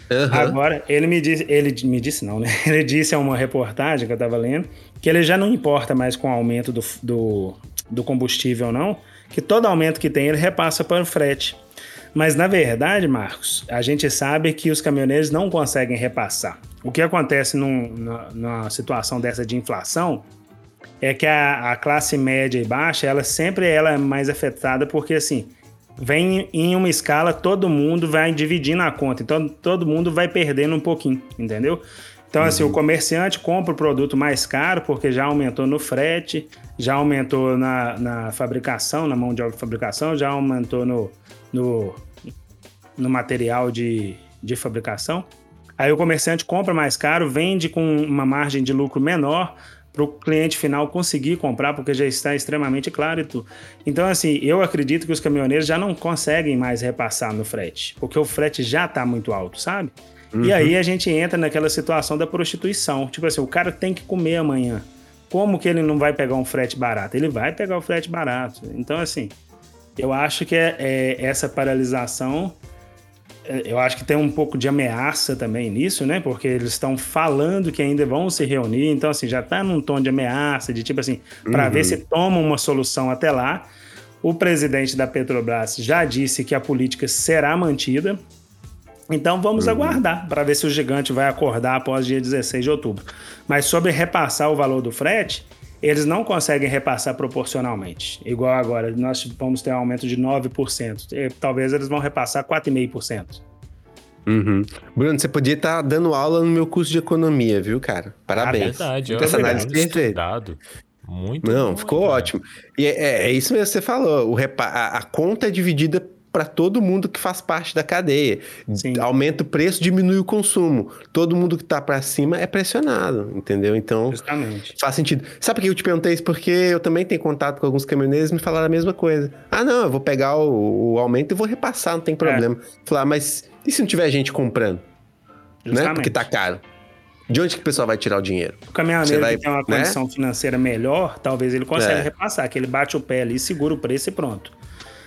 S2: Uhum. Agora, ele me disse, ele me disse não, né? (laughs) Ele disse a uma reportagem que eu tava lendo que ele já não importa mais com o aumento do, do, do combustível, não, que todo aumento que tem ele repassa para o frete. Mas na verdade, Marcos, a gente sabe que os caminhoneiros não conseguem repassar. O que acontece num, numa situação dessa de inflação é que a, a, classe média e baixa, ela sempre ela é mais afetada porque assim, vem em uma escala, todo mundo vai dividindo a conta, então todo mundo vai perdendo um pouquinho, entendeu? Então, assim, o uhum. comerciante compra o produto mais caro porque já aumentou no frete, já aumentou na, na fabricação, na mão de obra de fabricação, já aumentou no, no, no material de, de fabricação. Aí o comerciante compra mais caro, vende com uma margem de lucro menor para o cliente final conseguir comprar, porque já está extremamente claro e tudo. Então, assim, eu acredito que os caminhoneiros já não conseguem mais repassar no frete, porque o frete já está muito alto, sabe? Uhum. E aí a gente entra naquela situação da prostituição. Tipo assim, o cara tem que comer amanhã. Como que ele não vai pegar um frete barato? Ele vai pegar o frete barato. Então, assim, eu acho que é, é essa paralisação eu acho que tem um pouco de ameaça também nisso, né? Porque eles estão falando que ainda vão se reunir, então assim, já tá num tom de ameaça, de tipo assim, para uhum. ver se tomam uma solução até lá. O presidente da Petrobras já disse que a política será mantida. Então vamos uhum. aguardar para ver se o gigante vai acordar após dia 16 de outubro. Mas sobre repassar o valor do frete, eles não conseguem repassar proporcionalmente. Igual agora, nós vamos ter um aumento de 9%. E, talvez eles vão repassar 4,5%.
S4: Uhum. Bruno, você podia estar tá dando aula no meu curso de economia, viu, cara? Parabéns.
S1: Ah, verdade. Essa análise estudado. Muito
S4: Não, bom, ficou cara. ótimo. E é, é, é, isso mesmo que você falou. O repa a, a conta é dividida para todo mundo que faz parte da cadeia. Sim. Aumenta o preço, diminui o consumo. Todo mundo que está para cima é pressionado, entendeu? Então, Justamente. faz sentido. Sabe por que eu te perguntei isso? Porque eu também tenho contato com alguns caminhoneiros e me falaram a mesma coisa. Ah, não, eu vou pegar o, o aumento e vou repassar, não tem problema. É. Falar, mas e se não tiver gente comprando? Justamente. Né? Porque tá caro. De onde que o pessoal vai tirar o dinheiro?
S2: O caminhoneiro vai, que tem uma né? condição financeira melhor, talvez ele consiga é. repassar, que ele bate o pé ali, segura o preço e pronto.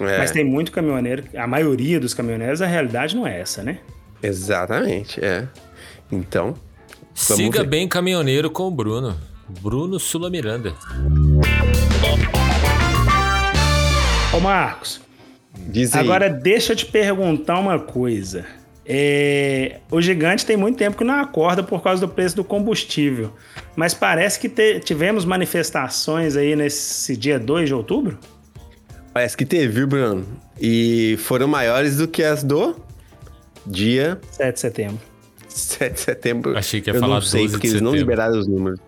S2: É. Mas tem muito caminhoneiro, a maioria dos caminhoneiros, a realidade não é essa, né?
S4: Exatamente, é. Então.
S1: Siga ver. bem caminhoneiro com o Bruno. Bruno Sula Miranda.
S2: Ô Marcos, Diz aí. agora deixa eu te perguntar uma coisa. É, o gigante tem muito tempo que não acorda por causa do preço do combustível. Mas parece que te, tivemos manifestações aí nesse dia 2 de outubro?
S4: Parece que teve, viu, Bruno? E foram maiores do que as do dia
S2: 7 de setembro.
S4: 7 de setembro.
S1: Achei que ia eu falar não sei, porque eles não
S4: liberaram os números.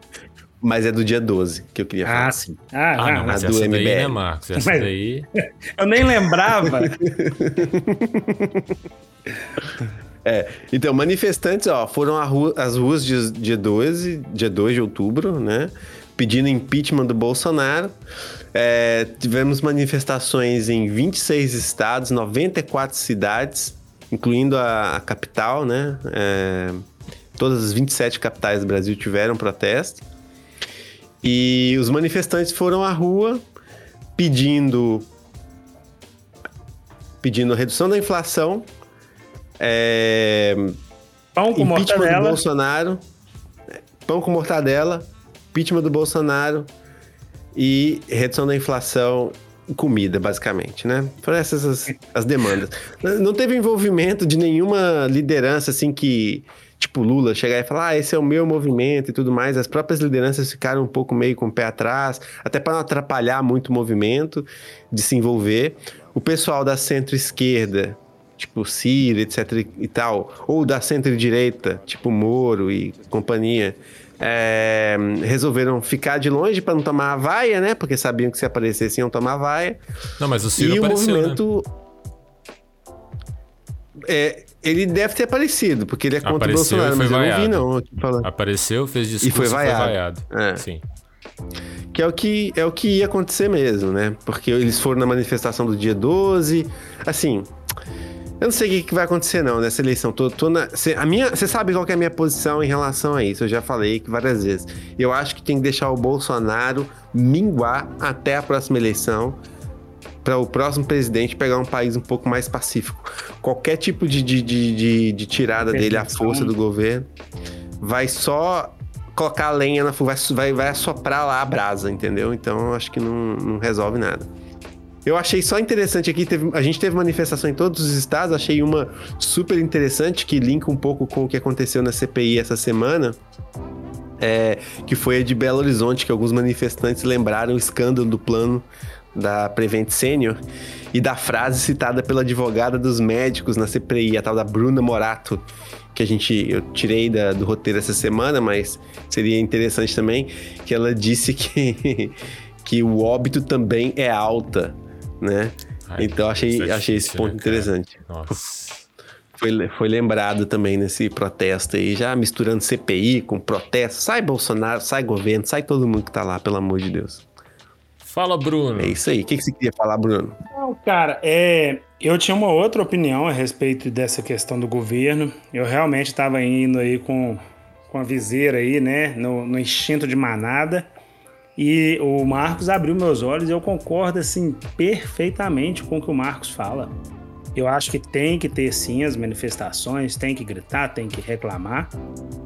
S4: Mas é do dia 12 que eu queria falar.
S2: Ah, sim. Ah, ah
S1: não, mas a do essa MBL. daí, né, Marcos? Essa mas... daí... (laughs)
S2: eu nem lembrava. (laughs)
S4: é, então, manifestantes, ó, foram às ruas dia, dia 12, dia 2 de outubro, né? Pedindo impeachment do Bolsonaro. É, tivemos manifestações em 26 estados, 94 cidades, incluindo a, a capital, né? É, todas as 27 capitais do Brasil tiveram protesto. E os manifestantes foram à rua pedindo pedindo redução da inflação, é,
S2: Pão com
S4: impeachment do
S2: mortadela.
S4: Bolsonaro, pão com mortadela, impeachment do Bolsonaro e redução da inflação comida, basicamente, né? Foram essas as, as demandas. Não teve envolvimento de nenhuma liderança, assim, que, tipo, Lula chegar e falar, ah, esse é o meu movimento e tudo mais. As próprias lideranças ficaram um pouco meio com o pé atrás, até para não atrapalhar muito o movimento de se envolver. O pessoal da centro-esquerda, tipo Ciro, etc e tal, ou da centro-direita, tipo Moro e companhia, é, resolveram ficar de longe para não tomar a vaia, né? Porque sabiam que se aparecesse iam tomar a vaia.
S1: Não, mas o Ciro
S4: e o
S1: apareceu, né?
S4: movimento. É, ele deve ter aparecido, porque ele é contra
S1: Apareceu
S4: o Bolsonaro, mas
S1: foi
S4: eu não vi,
S1: vaiado.
S4: não. falando.
S1: Apareceu, fez discurso
S4: E foi
S1: e foi
S4: vaiado.
S1: vaiado.
S4: É.
S1: Sim.
S4: Que é o que, é o que ia acontecer mesmo, né? Porque eles foram na manifestação do dia 12. Assim, eu não sei o que, vai acontecer, não, nessa eleição. Tô, tô na, cê, a minha, você sabe qual é a minha posição em relação a isso? Eu já falei várias vezes. Eu acho que tem que deixar o Bolsonaro minguar até a próxima eleição para o próximo presidente pegar um país um pouco mais pacífico. Qualquer tipo de, de, de, de, de tirada dele, a força do governo, vai só colocar a lenha na vai, vai, vai assoprar lá a brasa, entendeu? Então eu acho que não, não resolve nada. Eu achei só interessante aqui, teve- a gente teve manifestação em todos os estados, achei uma super interessante que linka um pouco com o que aconteceu na CPI essa semana, é, que foi a de Belo Horizonte, que alguns manifestantes lembraram o escândalo do plano da Prevent Senior e da frase citada pela advogada dos médicos na CPI, a tal da Bruna Morato, que a gente eu tirei da- do roteiro essa semana, mas seria interessante também, que ela disse que, (laughs) que o óbito também é alta, né?
S1: Ai,
S4: então achei,
S1: isso é
S4: achei esse ponto
S1: né,
S4: interessante.
S1: Nossa.
S4: Foi, foi lembrado também nesse protesto aí, já misturando CPI com protesto. Sai Bolsonaro, sai governo, sai todo mundo que tá lá, pelo amor de Deus.
S1: Fala, Bruno.
S4: É isso aí. O que, que você queria falar, Bruno?
S2: Não, cara, é, eu tinha uma outra opinião a respeito dessa questão do governo. Eu realmente estava indo aí com, com a viseira aí, né, no, no instinto de manada. E o Marcos abriu meus olhos e eu concordo, assim, perfeitamente com o que o Marcos fala. Eu acho que tem que ter, sim, as manifestações, tem que gritar, tem que reclamar,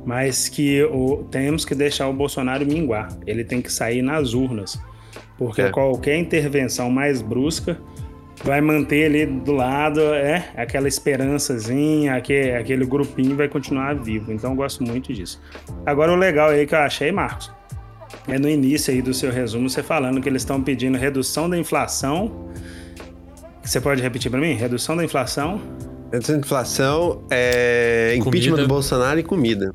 S2: mas que o, temos que deixar o Bolsonaro minguar. Ele tem que sair nas urnas. Porque
S4: É.
S2: qualquer intervenção mais brusca vai manter ali do lado é aquela esperançazinha, aquele, aquele grupinho vai continuar vivo. Então eu gosto muito disso. Agora o legal aí que eu achei, Marcos, é no início aí do seu resumo você falando que eles estão pedindo redução da inflação. Você pode repetir para mim? Redução da inflação.
S4: Redução de inflação, é, impeachment
S1: Comida.
S4: do Bolsonaro e comida.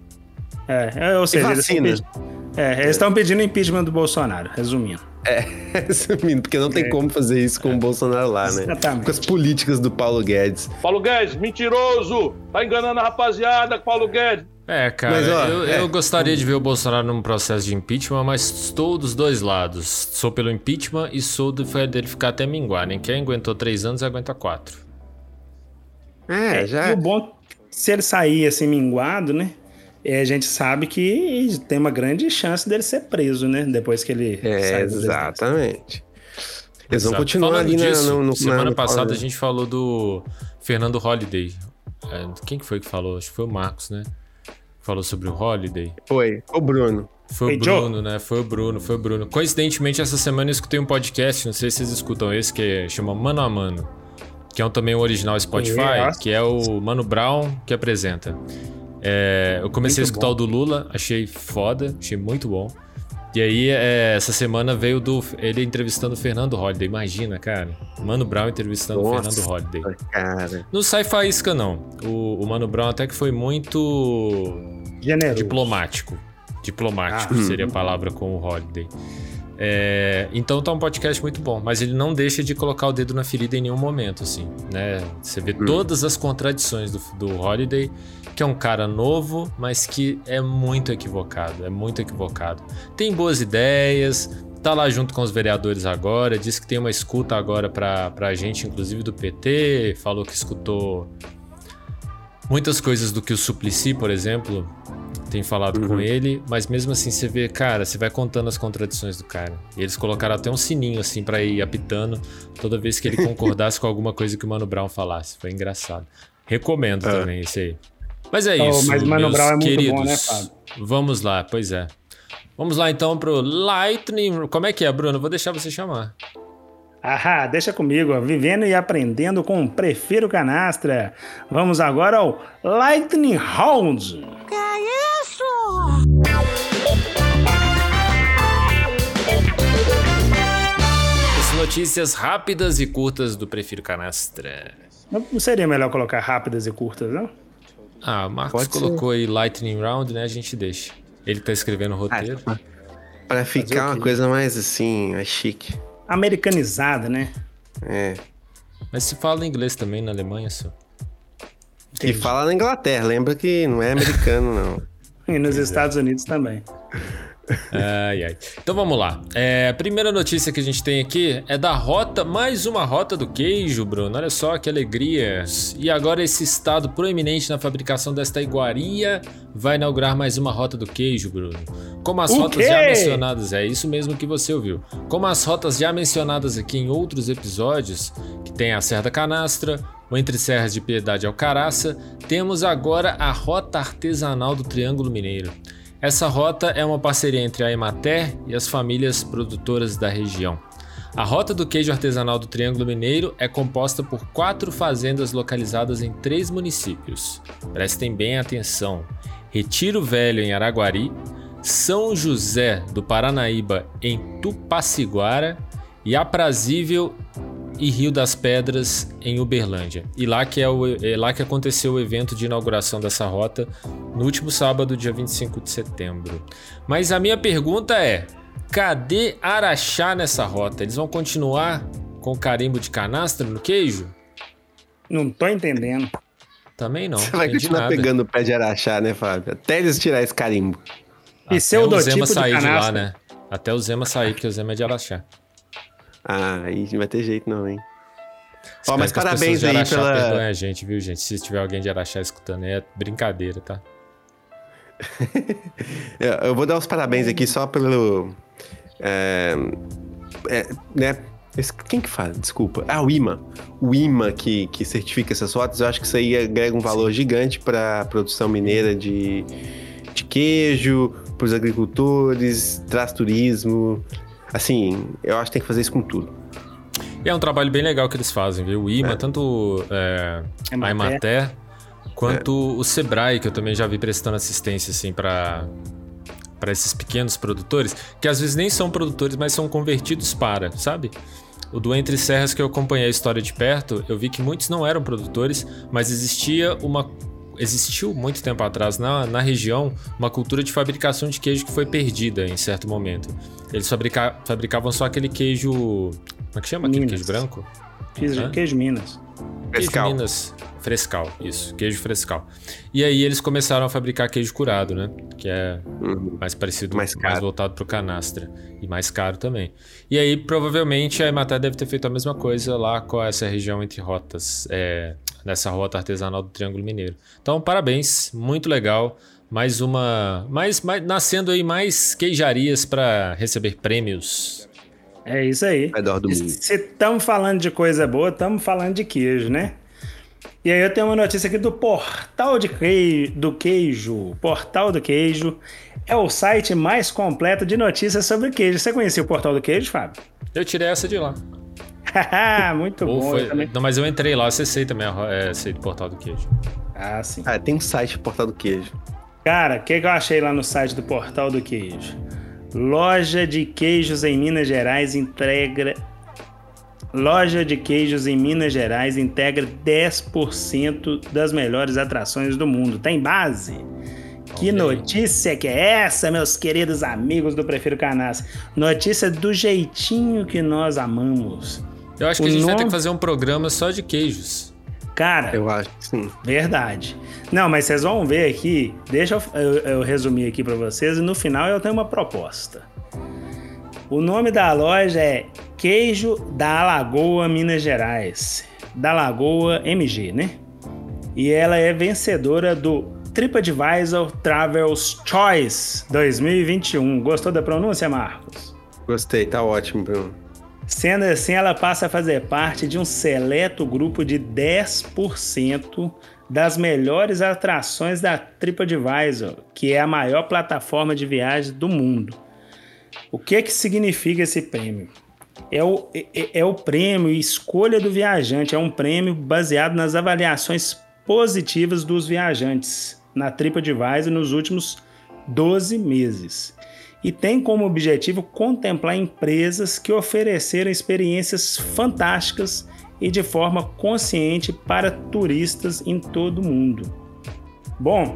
S2: É, é, ou seja, eles estão
S4: vacina.
S2: pedi- é, eles estão pedindo impeachment do Bolsonaro, resumindo. (laughs)
S4: Resumindo, porque não tem como fazer isso com o Bolsonaro lá, né?
S2: Exatamente.
S4: Com as políticas do Paulo Guedes.
S3: Paulo Guedes, mentiroso! Tá enganando a rapaziada, Paulo Guedes.
S1: É, cara,
S4: Mas, ó,
S1: eu,
S4: é.
S1: eu gostaria de ver o Bolsonaro num processo de impeachment, mas estou dos dois lados. Sou pelo impeachment e sou do, dele ficar até minguar. Nem quem aguentou três anos aguenta quatro.
S4: É,
S2: E
S4: já.
S2: o bom, se ele sair assim minguado, né? é, a gente sabe que tem uma grande chance dele ser preso, né? Depois que ele
S4: É,
S2: sai
S4: exatamente. Eles vão
S1: Exato.
S4: continuar
S1: Falando
S4: ali na-
S1: disso,
S4: no, no
S1: Semana
S4: na- no-
S1: passada a gente falou do Fernando Holliday. É, quem que foi que falou? Acho que foi o Marcos, né? Falou sobre o Holiday.
S4: Foi, o Bruno.
S1: Foi
S2: Hey,
S1: o Bruno, né? Foi o Bruno, foi o Bruno. Coincidentemente, essa semana eu escutei um podcast, não sei se vocês escutam esse, que chama Mano a Mano. Que é um, também um original Spotify, que é o Mano Brown que apresenta. É, eu comecei
S2: Muito
S1: a escutar
S2: bom.
S1: o do Lula, achei foda, achei muito bom. E aí, é, essa semana veio do ele entrevistando o Fernando Holliday. Imagina, cara. Mano Brown entrevistando o
S4: Nossa.
S1: Fernando Holliday.
S4: Cara.
S1: Não sai faísca, não. O, o Mano Brown até que foi muito
S2: Generoso.
S1: diplomático. Diplomático
S2: Ah.
S1: seria a palavra com o Holiday. É, então tá um podcast muito bom, mas ele não deixa de colocar o dedo na ferida em nenhum momento, assim, né? Você vê todas as contradições do, do Holiday, que é um cara novo, mas que é muito equivocado, é muito equivocado. Tem boas ideias, tá lá junto com os vereadores agora, diz que tem uma escuta agora pra, pra gente, inclusive do PT, falou que escutou muitas coisas do que o Suplicy, por exemplo, tem falado
S4: Uhum.
S1: com ele, mas mesmo assim você vê, cara, você vai contando as contradições do cara. E eles colocaram até um sininho assim pra ir apitando toda vez que ele (laughs) concordasse com alguma coisa que o Mano Brown falasse. Foi engraçado. Recomendo
S4: Ah.
S1: também esse aí. Mas é
S2: Oh,
S1: isso,
S2: mas Mano
S1: meus
S2: Brown é muito
S1: queridos.
S2: bom, né, Fábio?
S1: Vamos lá, pois é. Vamos lá então pro Lightning. Como é que é, Bruno? Vou deixar você chamar.
S2: Ahá, deixa comigo, vivendo e aprendendo com o Prefiro Canastra. Vamos agora ao Lightning Round.
S1: As notícias rápidas e curtas do Prefiro Canastra.
S2: Não seria melhor colocar rápidas e curtas, não?
S1: Ah, o Marcos
S4: Pode ser.
S1: colocou aí Lightning Round, né? A gente deixa. Ele tá escrevendo o roteiro.
S4: Ah, Pra ficar uma coisa mais assim, mais chique.
S2: Americanizada, né?
S4: É.
S1: Mas se fala inglês também na Alemanha, só.
S4: E fala na Inglaterra, lembra que não é americano, não. (laughs)
S2: E nos Estados Unidos também.
S1: Ai, ai. Então vamos lá. É, a primeira notícia que a gente tem aqui é da rota, mais uma rota do queijo, Bruno. Olha só que alegria. E agora esse estado proeminente na fabricação desta iguaria vai inaugurar mais uma rota do queijo, Bruno. Como as
S2: O
S1: rotas
S2: quê?
S1: já mencionadas, é isso mesmo que você ouviu. Como as rotas já mencionadas aqui em outros episódios, que tem a Serra da Canastra, o Entre Serras de Piedade e Alcaraça, temos agora a Rota Artesanal do Triângulo Mineiro. Essa rota é uma parceria entre a Emater e as famílias produtoras da região. A rota do queijo artesanal do Triângulo Mineiro é composta por quatro fazendas localizadas em três municípios. Prestem bem atenção: Retiro Velho, em Araguari, São José do Paranaíba, em Tupaciguara, e Aprazível e Rio das Pedras, em Uberlândia. E lá que, é, o, é lá que aconteceu o evento de inauguração dessa rota no último sábado, dia 25 de setembro. Mas a minha pergunta é: cadê Araxá nessa rota? Eles vão continuar com carimbo de canastra no queijo?
S2: Não tô entendendo.
S1: Também não.
S4: Você vai continuar
S1: nada.
S4: pegando o pé de Araxá, né, Fábio? Até eles tirar esse carimbo.
S2: E
S1: Até
S2: seu
S1: o Zema
S2: de
S1: sair de lá,
S2: canastra?
S1: né? Até o Zema sair, porque o Zema é de Araxá.
S4: Ah, aí não vai ter jeito não, hein?
S1: Espero
S4: mas
S1: que as
S4: parabéns aí pela-
S1: perdoem a gente, viu, gente? Se tiver alguém de Araxá escutando, é brincadeira, tá? (laughs)
S4: Eu, vou dar os parabéns aqui só pelo. É, é, né? Quem que fala? Desculpa. Ah, o IMA. O IMA que, que certifica essas rotas, eu acho que isso aí agrega um valor gigante para a produção mineira de, de queijo, para os agricultores, traz turismo. Assim, eu acho que tem que fazer isso com tudo.
S1: E é um trabalho bem legal que eles fazem, viu? O IMA, tanto é, a
S2: Emater.
S1: Emater, quanto o Sebrae, que eu também já vi prestando assistência, assim, para para esses pequenos produtores, que às vezes nem são produtores, mas são convertidos para, sabe? O do Entre Serras que eu acompanhei a história de perto, eu vi que muitos não eram produtores, mas existia uma existiu muito tempo atrás na, na região uma cultura de fabricação de queijo que foi perdida em certo momento. Eles fabrica, fabricavam só aquele queijo. Como é que chama? Aquele
S2: Minas.
S1: queijo branco?
S2: Queijo, queijo Minas.
S4: Frescal.
S1: Queijo Minas frescal, isso, queijo frescal. E aí eles começaram a fabricar queijo curado, né? Que é
S4: Uhum.
S1: mais parecido,
S4: Mais
S1: mais,
S4: caro.
S1: voltado pro canastra e mais caro também. E aí provavelmente a Emater deve ter feito a mesma coisa lá com essa região entre rotas, é, nessa rota artesanal do Triângulo Mineiro. Então parabéns, muito legal. Mais uma, mais, mais nascendo aí mais queijarias para receber prêmios.
S2: É isso aí.
S4: Ao redor do mundo.
S2: Se estamos falando de coisa boa, estamos falando de queijo, né? E aí eu tenho uma notícia aqui do Portal de queijo, do Queijo. Portal do Queijo é o site mais completo de notícias sobre queijo. Você conhecia o Portal do Queijo, Fábio?
S1: Eu tirei essa de lá. (laughs)
S2: Muito
S1: Ou
S2: bom.
S1: foi-
S2: também-
S1: Não, mas eu entrei lá, acessei também é, esse portal do queijo.
S2: Ah, sim.
S4: Ah, tem um site Portal do Queijo.
S2: Cara, o que, que eu achei lá no site do Portal do Queijo? Loja de queijos em Minas Gerais integra. Loja de queijos em Minas Gerais integra 10% das melhores atrações do mundo. Tem base? Que notícia que é essa, meus queridos amigos do Prefiro Canastra? Notícia do jeitinho que nós amamos.
S1: Eu acho que
S2: O
S1: a gente vai ter
S2: nome-
S1: que fazer um programa só de queijos.
S2: Cara,
S4: Eu acho que sim.
S2: Verdade. Não, mas vocês vão ver aqui. Deixa eu, eu- eu resumir aqui para vocês e no final eu tenho uma proposta. O nome da loja é Queijo da Alagoa, Minas Gerais. Da Lagoa MG, né? E ela é vencedora do TripAdvisor Travel's Choice 2021. Gostou da pronúncia, Marcos?
S4: Gostei, tá ótimo, Bruno.
S2: Sendo assim, ela passa a fazer parte de um seleto grupo de 10% das melhores atrações da TripAdvisor, que é a maior plataforma de viagens do mundo. O que que significa esse prêmio? É o, é, é o prêmio escolha do viajante, é um prêmio baseado nas avaliações positivas dos viajantes na TripAdvisor nos últimos 12 meses. E tem como objetivo contemplar empresas que ofereceram experiências fantásticas e de forma consciente para turistas em todo o mundo. Bom,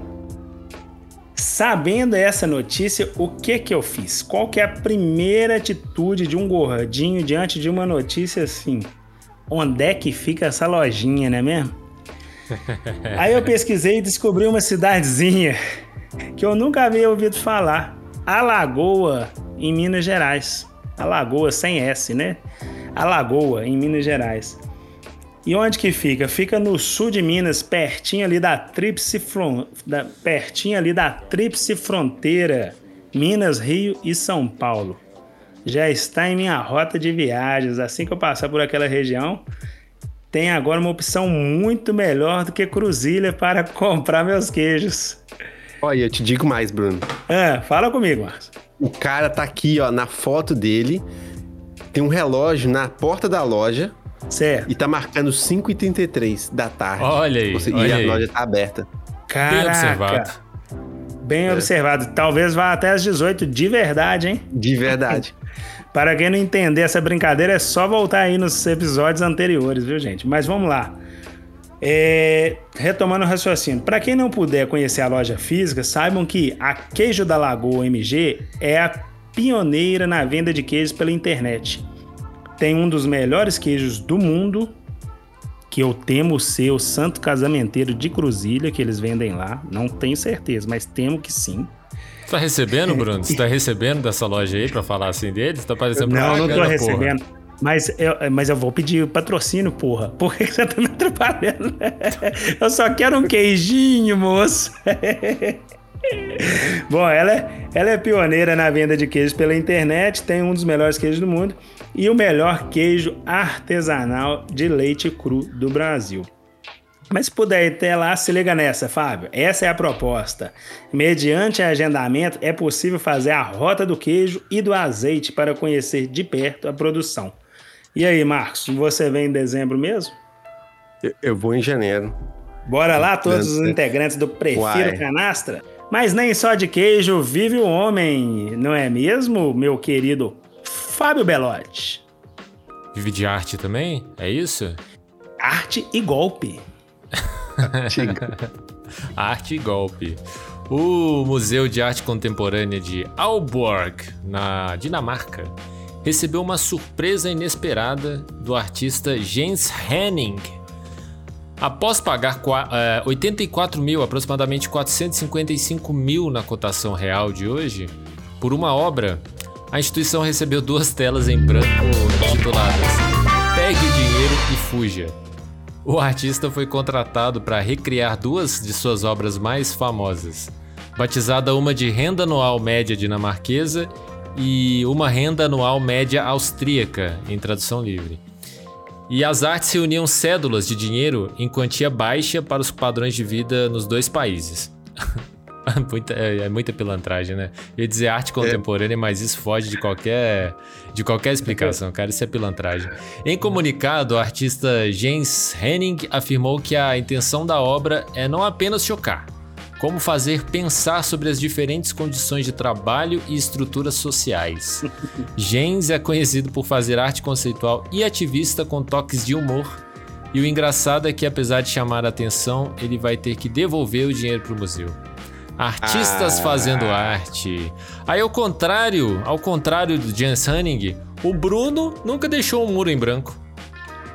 S2: sabendo essa notícia, o que que eu fiz? Qual que é a primeira atitude de um gordinho diante de uma notícia assim? Onde é que fica essa lojinha, né mesmo? (laughs) Aí eu pesquisei e descobri uma cidadezinha que eu nunca havia ouvido falar. Alagoa, em Minas Gerais. Alagoa sem S, né? Alagoa, em Minas Gerais. E onde que fica? Fica no sul de Minas, pertinho ali da Tríplice, pertinho ali da Tríplice Fronteira, Minas, Rio e São Paulo. Já está em minha rota de viagens. Assim que eu passar por aquela região, tem agora uma opção muito melhor do que Cruzilha para (laughs) comprar meus queijos.
S4: Olha, eu te digo mais, Bruno.
S2: Ah, fala comigo, Marcos.
S4: O cara tá aqui, ó, na foto dele. Tem um relógio na porta da loja
S2: Certo.
S4: e tá marcando 5h33 da tarde.
S1: Olha aí,
S4: Você-
S1: olha
S4: e a
S1: aí.
S4: loja tá aberta.
S2: Caraca.
S1: Bem observado.
S2: Bem observado. Talvez vá até às 18 de verdade, hein?
S4: De verdade. (laughs)
S2: Para quem não entender essa brincadeira, é só voltar aí nos episódios anteriores, viu, gente? Mas vamos lá. É, retomando o raciocínio, para quem não puder conhecer a loja física, saibam que a Queijo da Lagoa MG é a pioneira na venda de queijos pela internet. Tem um dos melhores queijos do mundo, que eu temo ser o Santo Casamenteiro de Cruzilha, que eles vendem lá. Não tenho certeza, mas temo que sim.
S1: Você tá recebendo, Bruno? Você tá recebendo dessa loja aí pra falar assim deles? Tá parecendo
S2: Não, não tô
S1: propaganda, porra.
S2: Mas eu, mas eu vou pedir patrocínio, porra. Por que você tá me atrapalhando? (laughs) Eu só quero um queijinho, moço. (laughs) Bom, ela é, ela é pioneira na venda de queijos pela internet, tem um dos melhores queijos do mundo e o melhor queijo artesanal de leite cru do Brasil. Mas se puder ir até lá, se liga nessa, Fábio. Essa é a proposta. Mediante agendamento, é possível fazer a rota do queijo e do azeite para conhecer de perto a produção. E aí, Marcos, você vem em dezembro mesmo?
S4: Eu, eu vou em janeiro.
S2: Bora lá, todos os integrantes do Prefiro
S4: Uai.
S2: Canastra? Mas nem só de queijo vive o homem, não é mesmo, meu querido Fábio Belotti?
S1: Vive de arte também? É isso?
S2: Arte e golpe. (laughs)
S1: Arte e golpe. O Museu de Arte Contemporânea de Aalborg, na Dinamarca, recebeu uma surpresa inesperada do artista Jens Henning. Após pagar qua- eh, 84 mil, aproximadamente 455 mil na cotação real de hoje, por uma obra, a instituição recebeu duas telas em branco tituladas Pegue o dinheiro e fuja. O artista foi contratado para recriar duas de suas obras mais famosas, batizada uma de renda anual média dinamarquesa e uma renda anual média austríaca, em tradução livre. E as artes reuniam cédulas de dinheiro em quantia baixa para os padrões de vida nos dois países. (laughs) Muita- é, é muita pilantragem, né? Eu ia dizer arte contemporânea, mas isso foge de qualquer, de qualquer explicação, cara. Isso é pilantragem. Em comunicado, o artista Jens Henning afirmou que a intenção da obra é não apenas chocar, como fazer pensar sobre as diferentes condições de trabalho e estruturas sociais. (laughs) Jens é conhecido por fazer arte conceitual e ativista com toques de humor. E o engraçado é que, apesar de chamar a atenção, ele vai ter que devolver o dinheiro para o museu. Artistas
S4: Ah.
S1: fazendo arte. Aí, ao contrário, ao contrário do Jens Hanning, o Bruno nunca deixou um muro em branco.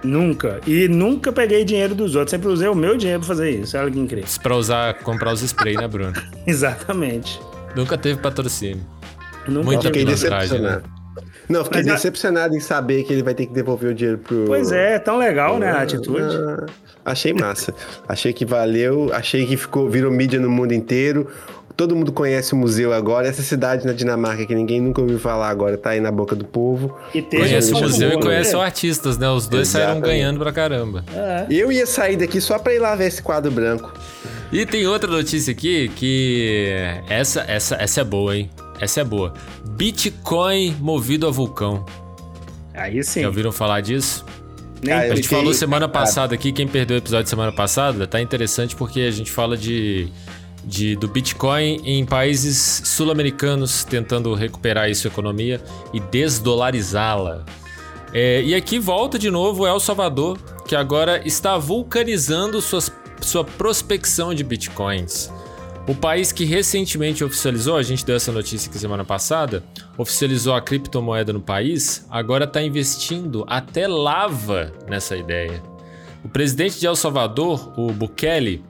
S2: Nunca. E nunca peguei dinheiro dos outros. Sempre usei o meu dinheiro pra fazer isso. Olha que incrível.
S1: Isso Pra usar, comprar os spray, né, Bruno? (laughs)
S2: Exatamente.
S1: Nunca teve patrocínio.
S2: Nunca tive-
S4: Fiquei
S1: né?
S4: decepcionado. Não, fiquei
S2: Mas
S4: decepcionado em saber que ele vai ter que devolver o dinheiro pro.
S2: Pois é, tão legal, né, a
S4: Ah,
S2: atitude.
S4: ah, achei massa. achei que valeu, achei que ficou, virou mídia no mundo inteiro. Todo mundo conhece o museu agora. Essa cidade na Dinamarca que ninguém nunca ouviu falar agora tá aí na boca do povo.
S2: E
S1: Conhece o museu e conhece os artistas, né? Os dois saíram
S4: Exatamente.
S1: ganhando pra caramba.
S2: É.
S4: Eu ia sair daqui só pra ir lá ver esse quadro branco.
S1: E tem outra notícia aqui que. Essa, essa, essa é boa, hein? Essa é boa. Bitcoin movido a vulcão.
S2: Aí sim.
S1: Já ouviram falar disso?
S2: Nem
S4: Ah,
S1: A gente falou semana passada aqui, quem perdeu o episódio semana passada, tá interessante porque a gente fala de, de do Bitcoin em países sul-americanos tentando recuperar sua economia e desdolarizá-la. É, e aqui volta de novo El Salvador, que agora está vulcanizando suas, sua prospecção de Bitcoins. O país que recentemente oficializou, a gente deu essa notícia aqui semana passada, oficializou a criptomoeda no país, agora está investindo até lava nessa ideia. O presidente de El Salvador, o Bukele,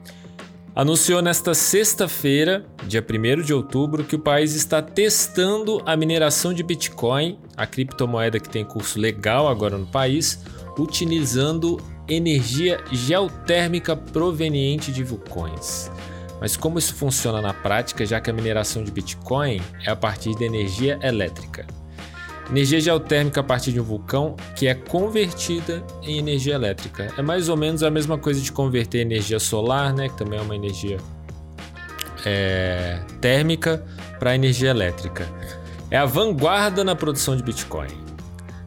S1: anunciou nesta sexta-feira, dia 1 de outubro, que o país está testando a mineração de Bitcoin, a criptomoeda que tem curso legal agora no país, utilizando energia geotérmica proveniente de vulcões. Mas como isso funciona na prática, já que a mineração de Bitcoin é a partir de energia elétrica? Energia geotérmica a partir de um vulcão que é convertida em energia elétrica. É mais ou menos a mesma coisa de converter energia solar, né, que também é uma energia é, térmica, para energia elétrica. É a vanguarda na produção de Bitcoin.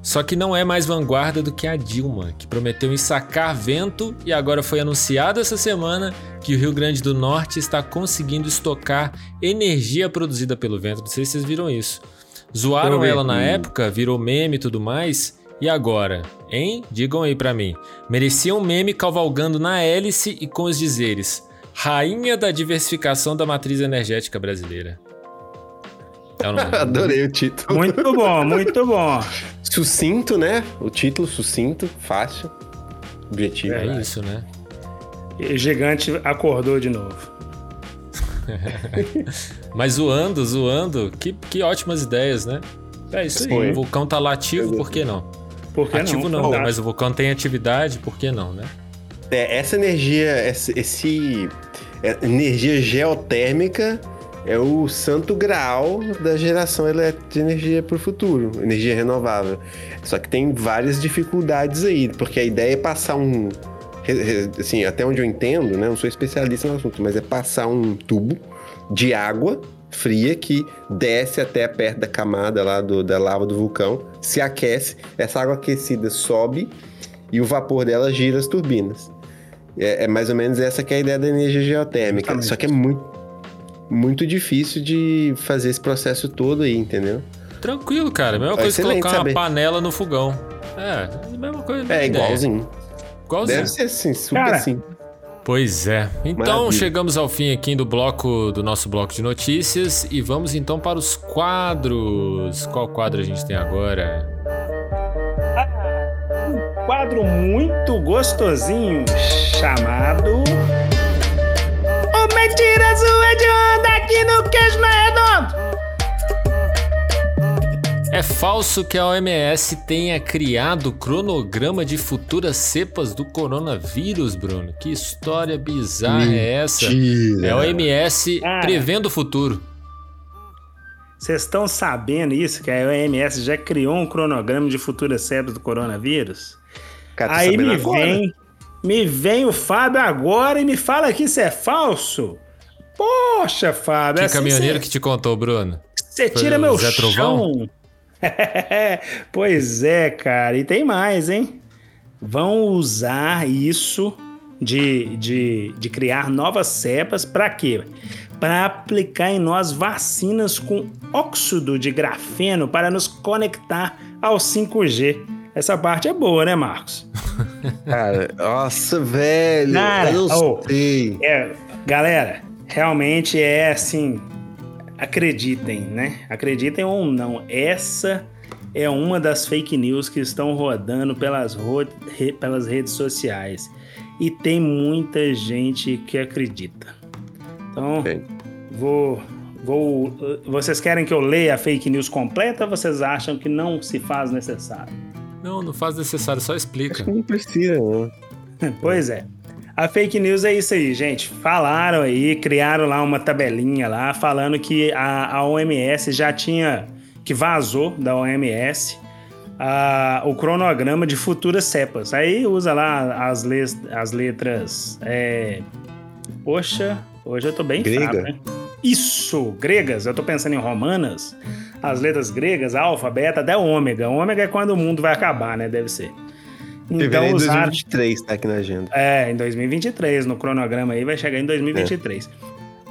S1: Só que não é mais vanguarda do que a Dilma, que prometeu ensacar vento e agora foi anunciado essa semana que o Rio Grande do Norte está conseguindo estocar energia produzida pelo vento. Não sei se vocês viram isso. Zoaram ela na época, virou meme e tudo mais. E agora? Hein? Digam aí pra mim. Merecia um meme cavalgando na hélice e com os dizeres: Rainha da diversificação da matriz energética brasileira. É o nome. (laughs)
S4: Adorei o título.
S2: Muito bom, muito bom.
S4: Sucinto, né? O título sucinto, fácil, objetivo.
S1: É isso, né?
S2: E o gigante acordou de novo. (laughs)
S1: Mas zoando, zoando, que, que ótimas ideias, né? É isso aí.
S4: Foi.
S1: O vulcão tá lá ativo, por que não?
S2: Por que
S1: Ativo não,
S2: Fantástico.
S1: mas o vulcão tem atividade, por que não, né?
S4: É, essa energia, esse, esse- é, energia geotérmica é o santo graal da geração de energia para o futuro, energia renovável. Só que tem várias dificuldades aí, porque a ideia é passar um, assim, até onde eu entendo, né, não sou especialista no assunto, mas é passar um tubo de água fria que desce até perto da camada lá do- da lava do vulcão, se aquece, essa água aquecida sobe e o vapor dela gira as turbinas. É, é mais ou menos essa que é a ideia da energia geotérmica.
S2: Exatamente.
S4: Só que é muito, muito difícil de fazer esse processo todo aí, entendeu?
S1: Tranquilo, cara. Mesma coisa que
S4: Excelente
S1: colocar
S4: saber.
S1: uma panela no fogão. É, mesma coisa.
S4: É
S1: ideia.
S4: igualzinho.
S1: Igualzinho.
S4: Deve ser assim, super
S2: Cara,
S4: assim.
S1: Pois é. Então
S4: Maravilha.
S1: chegamos ao fim aqui do bloco do nosso bloco de notícias e vamos então para os quadros. Qual quadro a gente tem agora?
S2: Quadro muito gostosinho chamado. O Mentiroso é de onda aqui no queijo não é redondo.
S1: É falso que a OMS tenha criado cronograma de futuras cepas do coronavírus, Bruno. Que história bizarra é essa? É a OMS
S2: Cara.
S1: prevendo o futuro.
S2: Vocês estão sabendo isso? Que a OMS já criou um cronograma de futuras cepas do coronavírus?
S4: Cara,
S2: Aí me
S4: agora?
S2: vem, me vem o Fábio agora e me fala que isso é falso. Poxa, Fábio.
S1: Que
S2: assim
S1: caminhoneiro
S2: cê-
S1: que te contou, Bruno?
S2: Você tira meu
S1: Zé Trovão? (laughs)
S2: pois é, cara. E tem mais, hein? Vão usar isso de, de, de criar novas cepas para quê? Para aplicar em nós vacinas com óxido de grafeno para nos conectar ao 5G. Essa parte é boa, né, Marcos? (laughs)
S4: Cara, nossa, velho.
S2: Cara,
S4: eu
S2: oh.
S4: sei.
S2: É, galera, realmente é assim. Acreditem, né? Acreditem ou não, essa é uma das fake news que estão rodando pelas, ro- re- pelas redes sociais. E tem muita gente que acredita. Então, vou, Vou, vocês querem que eu leia a fake news completa ou vocês acham que não se faz necessário?
S1: Não, não faz necessário, só explica.
S4: Acho que não precisa, não. (laughs)
S2: Pois é. A fake news é isso aí, gente. Falaram aí, criaram lá uma tabelinha lá, falando que a, a OMS já tinha, que vazou da OMS, a, o cronograma de futuras cepas. Aí usa lá as, le, as letras. É, poxa, hoje eu tô bem
S4: Grega.
S2: fraco, né? Isso, gregas. Eu tô pensando em romanas. As letras gregas, alfa, beta, até ômega. Ômega é quando o mundo vai acabar, né? Deve ser.
S4: De
S2: usaram-
S4: 2023 tá aqui na agenda.
S2: é, em 2023, no cronograma aí vai chegar em 2023.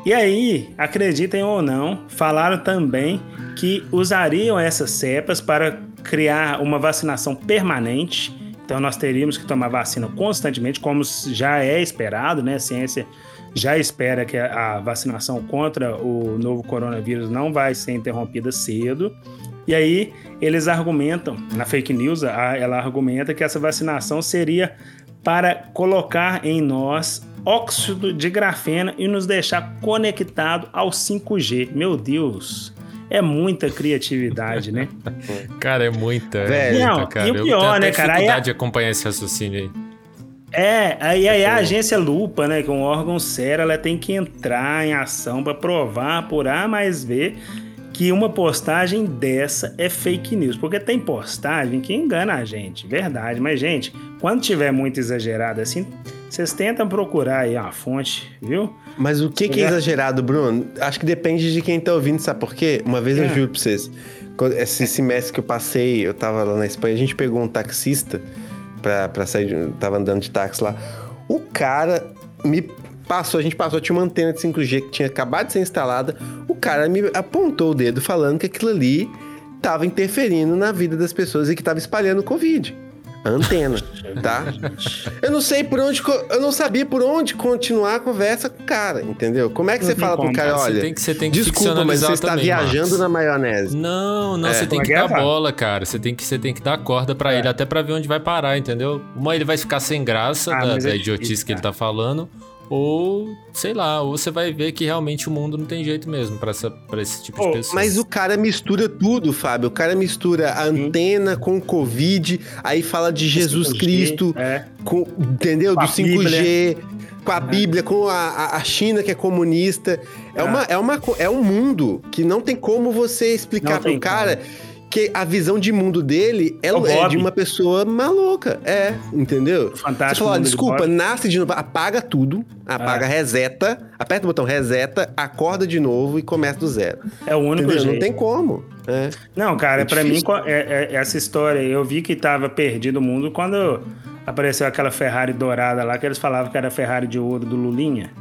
S2: E aí, acreditem ou não, falaram também que usariam essas cepas para criar uma vacinação permanente. Então nós teríamos que tomar vacina constantemente, como já é esperado, né? A ciência já espera que a vacinação contra o novo coronavírus não vai ser interrompida cedo. E aí eles argumentam, na fake news, ela argumenta que essa vacinação seria para colocar em nós óxido de grafeno e nos deixar conectado ao 5G. Meu Deus, é muita criatividade, né? (laughs)
S1: Cara, é muita. é
S4: Velho.
S2: Não,
S1: cara.
S2: e o
S1: Eu
S2: pior,
S1: tenho até
S2: né, cara?
S1: Dificuldade
S2: a-
S1: de acompanhar esse raciocínio aí.
S2: É, aí, aí a agência Lupa, né, que é um órgão sério, ela tem que entrar em ação para provar, apurar, mas ver que uma postagem dessa é fake news. Porque tem postagem que engana a gente, verdade. Mas, gente, quando tiver muito exagerado assim, vocês tentam procurar aí a fonte, viu?
S4: Mas o que, que é exagerado, Bruno? Acho que depende de quem tá ouvindo, sabe por quê? Uma vez eu
S2: É.
S4: juro pra vocês, esse semestre que eu passei, eu tava lá na Espanha, a gente pegou um taxista pra, pra sair, de, tava andando de táxi lá. O cara me passou, a gente passou, tinha uma antena de 5G que tinha acabado de ser instalada. O cara me apontou o dedo falando que aquilo ali tava interferindo na vida das pessoas e que tava espalhando o Covid. A antena, (laughs) tá? Eu não sei por onde. Eu não sabia por onde continuar a conversa com o cara, entendeu? Como é que
S2: Não
S4: você
S2: tem
S4: fala pro cara,
S2: cara.
S1: Você
S4: olha.
S1: tem que, você tem que
S4: Desculpa, mas você está
S1: também,
S4: viajando
S1: Marcos.
S4: na maionese.
S1: Não, não,
S4: É.
S1: você tem que
S2: é que é,
S1: dar bola, cara. Você tem que, você tem que dar corda pra ele, até pra ver onde vai parar, entendeu? Uma ele vai ficar sem graça
S2: Ah,
S1: da,
S2: é
S1: da
S2: difícil,
S1: idiotice que ele tá falando, ou sei lá, ou você vai ver que realmente o mundo não tem jeito mesmo pra, essa, pra esse tipo
S2: Pô,
S1: de pessoa.
S4: Mas o cara mistura tudo, Fábio. O cara mistura a antena com o Covid, aí fala de Jesus
S2: 5G,
S4: Cristo,
S2: É.
S4: com, entendeu?
S2: Com
S4: Do
S2: a
S4: 5G, com a Bíblia, com a, a- China que é comunista. É,
S2: É.
S4: uma, é, uma, é um mundo que não tem como você explicar
S2: Não
S4: pro
S2: tem
S4: cara que a visão de mundo dele é, é
S2: Bob.
S4: de uma pessoa maluca. É, entendeu?
S2: Fantástico
S4: Você fala,
S2: de
S4: desculpa,
S2: Bob.
S4: nasce de novo, apaga tudo, apaga, reseta, aperta o botão reseta, acorda de novo e começa do zero.
S2: É o único
S4: Entendeu?
S2: jeito.
S4: Não tem como. É.
S2: Não, cara,
S4: É
S2: pra mim, é- é- essa história, eu vi que tava perdido o mundo quando apareceu aquela Ferrari dourada lá, que eles falavam que era a Ferrari de ouro do Lulinha.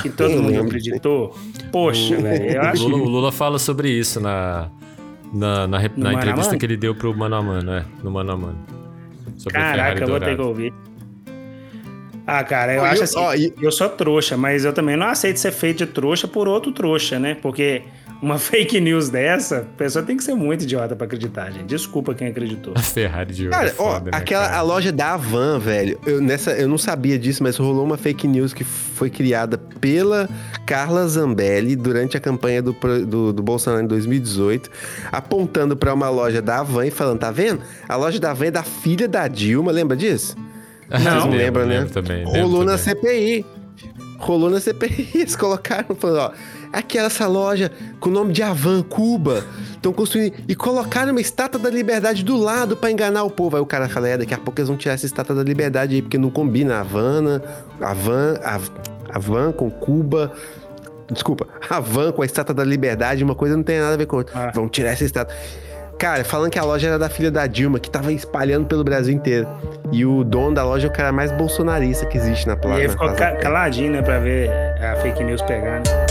S2: Que todo (laughs) mundo acreditou. Poxa, (laughs) velho, eu
S1: O
S2: acho
S1: o Lula fala sobre isso na, na, na, rep- na entrevista
S2: Mano?
S1: que ele deu pro Mano a Mano, é, no Mano a Mano. Sobre
S2: Caraca, eu vou ter que ouvir. Ah, cara, eu
S4: e
S2: acho
S4: eu-
S2: assim,
S4: ó, e-
S2: eu sou trouxa, mas eu também não aceito ser feito de trouxa por outro trouxa, né? Porque uma (laughs) fake news dessa, a pessoa tem que ser muito idiota pra acreditar, gente. Desculpa quem acreditou.
S1: A Ferrari de ouro.
S4: Cara,
S1: é foda,
S4: ó,
S1: né,
S4: aquela
S1: cara?
S4: a loja da Avan, velho. Eu, nessa, eu não sabia disso, mas rolou uma fake news que foi criada pela Carla Zambelli durante a campanha do, do, do Bolsonaro em 2018, apontando pra uma loja da Avan e falando: tá vendo? A loja da Avan é da filha da Dilma, lembra disso? Vocês não
S1: Lembro,
S4: lembram, né?
S1: lembro também,
S4: Rolou
S1: lembro
S4: na
S1: também.
S4: CPI. Rolou na CPI. (laughs) Eles colocaram, falando, ó. Aquela essa loja com o nome de Avan, Cuba. Estão construindo. E colocaram uma estátua da liberdade do lado pra enganar o povo. Aí o cara fala: é, daqui a pouco eles vão tirar essa estátua da liberdade aí, porque não combina Havana, Havan, Hav- Havan com Cuba. Desculpa, (laughs) Havan com a estátua da liberdade, uma coisa não tem nada a ver com outra.
S2: Ah.
S4: Vão tirar essa estátua. Cara, falando que a loja era da filha da Dilma, que tava espalhando pelo Brasil inteiro. E o dono da loja é o cara mais bolsonarista que existe na
S2: E
S4: placa.
S2: aí ficou ca- caladinho, né, pra ver a fake news pegando. Sandana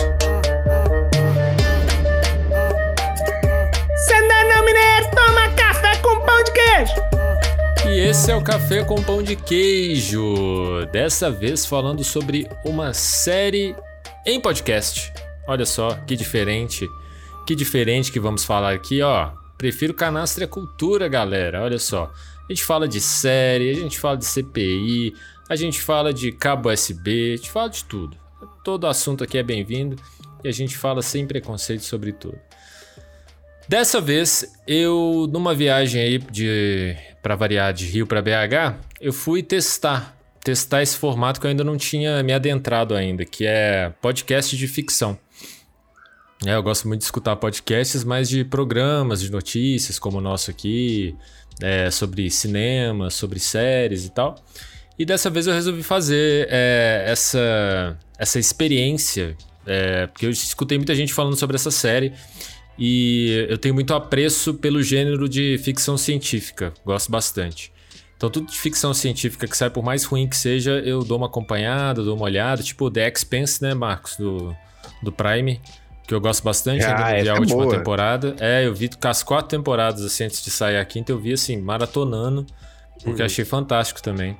S1: esse é o Café com Pão de Queijo. Dessa vez falando sobre uma série em podcast. Olha só que diferente. Que diferente que vamos falar aqui, ó. Prefiro canastra cultura, galera. Olha só. A gente fala de série, a gente fala de CPI, a gente fala de cabo USB, a gente fala de tudo. Todo assunto aqui é bem-vindo. e a gente fala sem preconceito sobre tudo. Dessa vez, eu, numa viagem aí de para variar de Rio para BH, eu fui testar, testar esse formato que eu ainda não tinha me adentrado ainda, que é podcast de ficção. É, eu gosto muito de escutar podcasts, mas de programas, de notícias, como o nosso aqui, é, sobre cinema, sobre séries e tal. E dessa vez eu resolvi fazer é, essa, essa experiência, é, porque eu escutei muita gente falando sobre essa série e eu tenho muito apreço pelo gênero de ficção científica, gosto bastante. Então, tudo de ficção científica que sai, por mais ruim que seja, eu dou uma acompanhada, dou uma olhada, tipo The Expense, né, Marcos, do, do Prime, que eu gosto bastante,
S4: Ah,
S1: ainda vi a
S4: é
S1: última
S4: boa.
S1: temporada. É, eu vi as quatro temporadas, assim, antes de sair a quinta, eu vi, assim, maratonando, porque achei fantástico também.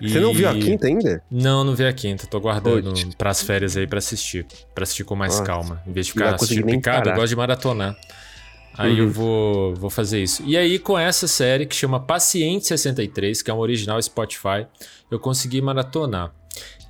S4: Uhum. Você não viu a
S1: E-
S4: quinta ainda?
S1: Não, não vi a quinta. Tô guardando
S4: Putz.
S1: pras férias aí pra assistir. Pra assistir com mais
S4: Nossa.
S1: calma. Em vez de ficar assistindo picado, eu gosto de maratonar. Aí eu
S4: Uhum.
S1: vou, vou fazer isso. E aí, com essa série que chama Paciente 63, que é um original Spotify, eu consegui maratonar.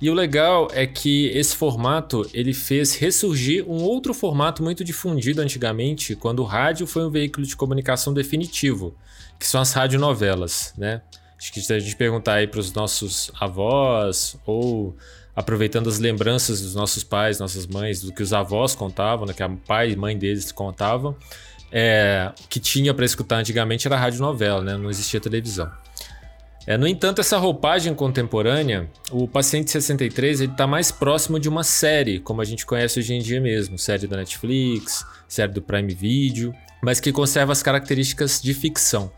S1: E o legal é que esse formato ele fez ressurgir um outro formato muito difundido antigamente, quando o rádio foi um veículo de comunicação definitivo, que são as radionovelas, né? Acho que se a gente perguntar aí para os nossos avós ou aproveitando as lembranças dos nossos pais, nossas mães, do que os avós contavam, né, que a pai e mãe deles contavam, é, que tinha para escutar antigamente era radionovela, né? Não existia televisão. É, no entanto, essa roupagem contemporânea, o Paciente 63, ele tá mais próximo de uma série, como a gente conhece hoje em dia mesmo, série da Netflix, série do Prime Video, mas que conserva as características de ficção.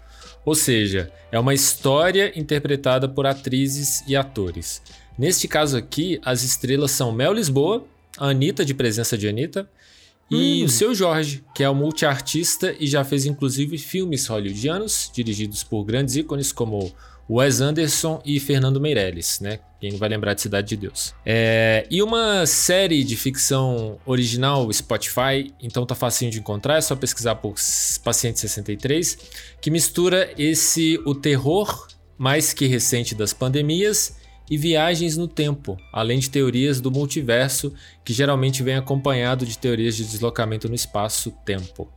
S1: Ou seja, é uma história interpretada por atrizes e atores. Neste caso aqui, as estrelas são Mel Lisboa, a Anitta, de presença de Anitta, e o seu Jorge, que é um multiartista e já fez inclusive filmes hollywoodianos, dirigidos por grandes ícones como Wes Anderson e Fernando Meirelles, né? Quem não vai lembrar de Cidade de Deus. É, e uma série de ficção original Spotify, então tá facinho de encontrar, é só pesquisar por Paciente 63, que mistura esse o terror mais que recente das pandemias e viagens no tempo, além de teorias do multiverso, que geralmente vem acompanhado de teorias de deslocamento no espaço-tempo.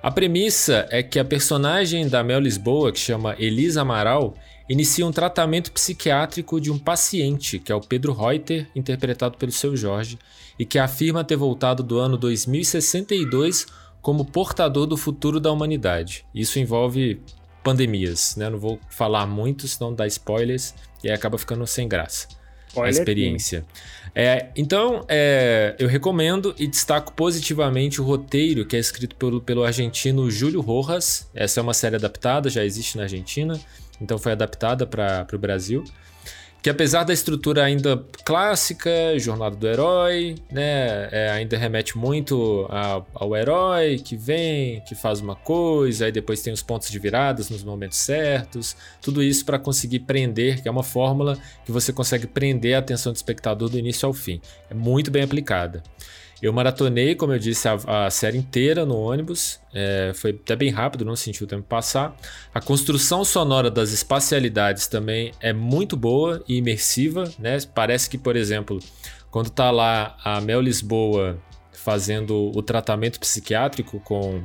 S1: A premissa é que a personagem da Mel Lisboa, que chama Elisa Amaral, inicia um tratamento psiquiátrico de um paciente, que é o Pedro Reuter, interpretado pelo seu Jorge, e que afirma ter voltado do ano 2062 como portador do futuro da humanidade. Isso envolve pandemias, né? Não vou falar muito, senão dá spoilers e aí acaba ficando sem graça a
S2: Olha
S1: experiência. É, então, é, eu recomendo e destaco positivamente o roteiro que é escrito pelo, pelo argentino Júlio Rojas. Essa é uma série adaptada, já existe na Argentina, então foi adaptada para o Brasil. Que apesar da estrutura ainda clássica, jornada do herói, né, é, ainda remete muito ao, ao herói que vem, que faz uma coisa, aí depois tem os pontos de viradas nos momentos certos, tudo isso para conseguir prender, que é uma fórmula que você consegue prender a atenção do espectador do início ao fim. É muito bem aplicada. Eu maratonei, como eu disse, a, a série inteira no ônibus. É, foi até bem rápido, não senti o tempo passar. A construção sonora das espacialidades também é muito boa e imersiva, né? Parece que, por exemplo, quando tá lá a Mel Lisboa fazendo o tratamento psiquiátrico com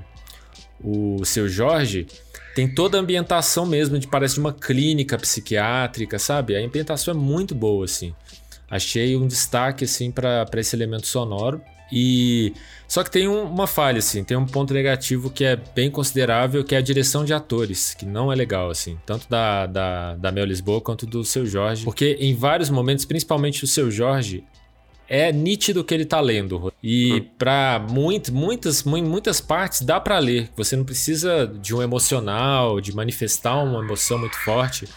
S1: o seu Jorge, tem toda a ambientação mesmo, de parece de uma clínica psiquiátrica, sabe? A ambientação é muito boa, assim. Achei um destaque, assim, para esse elemento sonoro. E só que tem um- uma falha, assim, tem um ponto negativo que é bem considerável, que é a direção de atores, que não é legal, assim, tanto da, da, da Mel Lisboa quanto do seu Jorge. Porque em vários momentos, principalmente o seu Jorge, é nítido que ele tá lendo. E pra muito, muitas, mu- muitas partes dá pra ler. Você não precisa de um emocional, de manifestar uma emoção muito forte.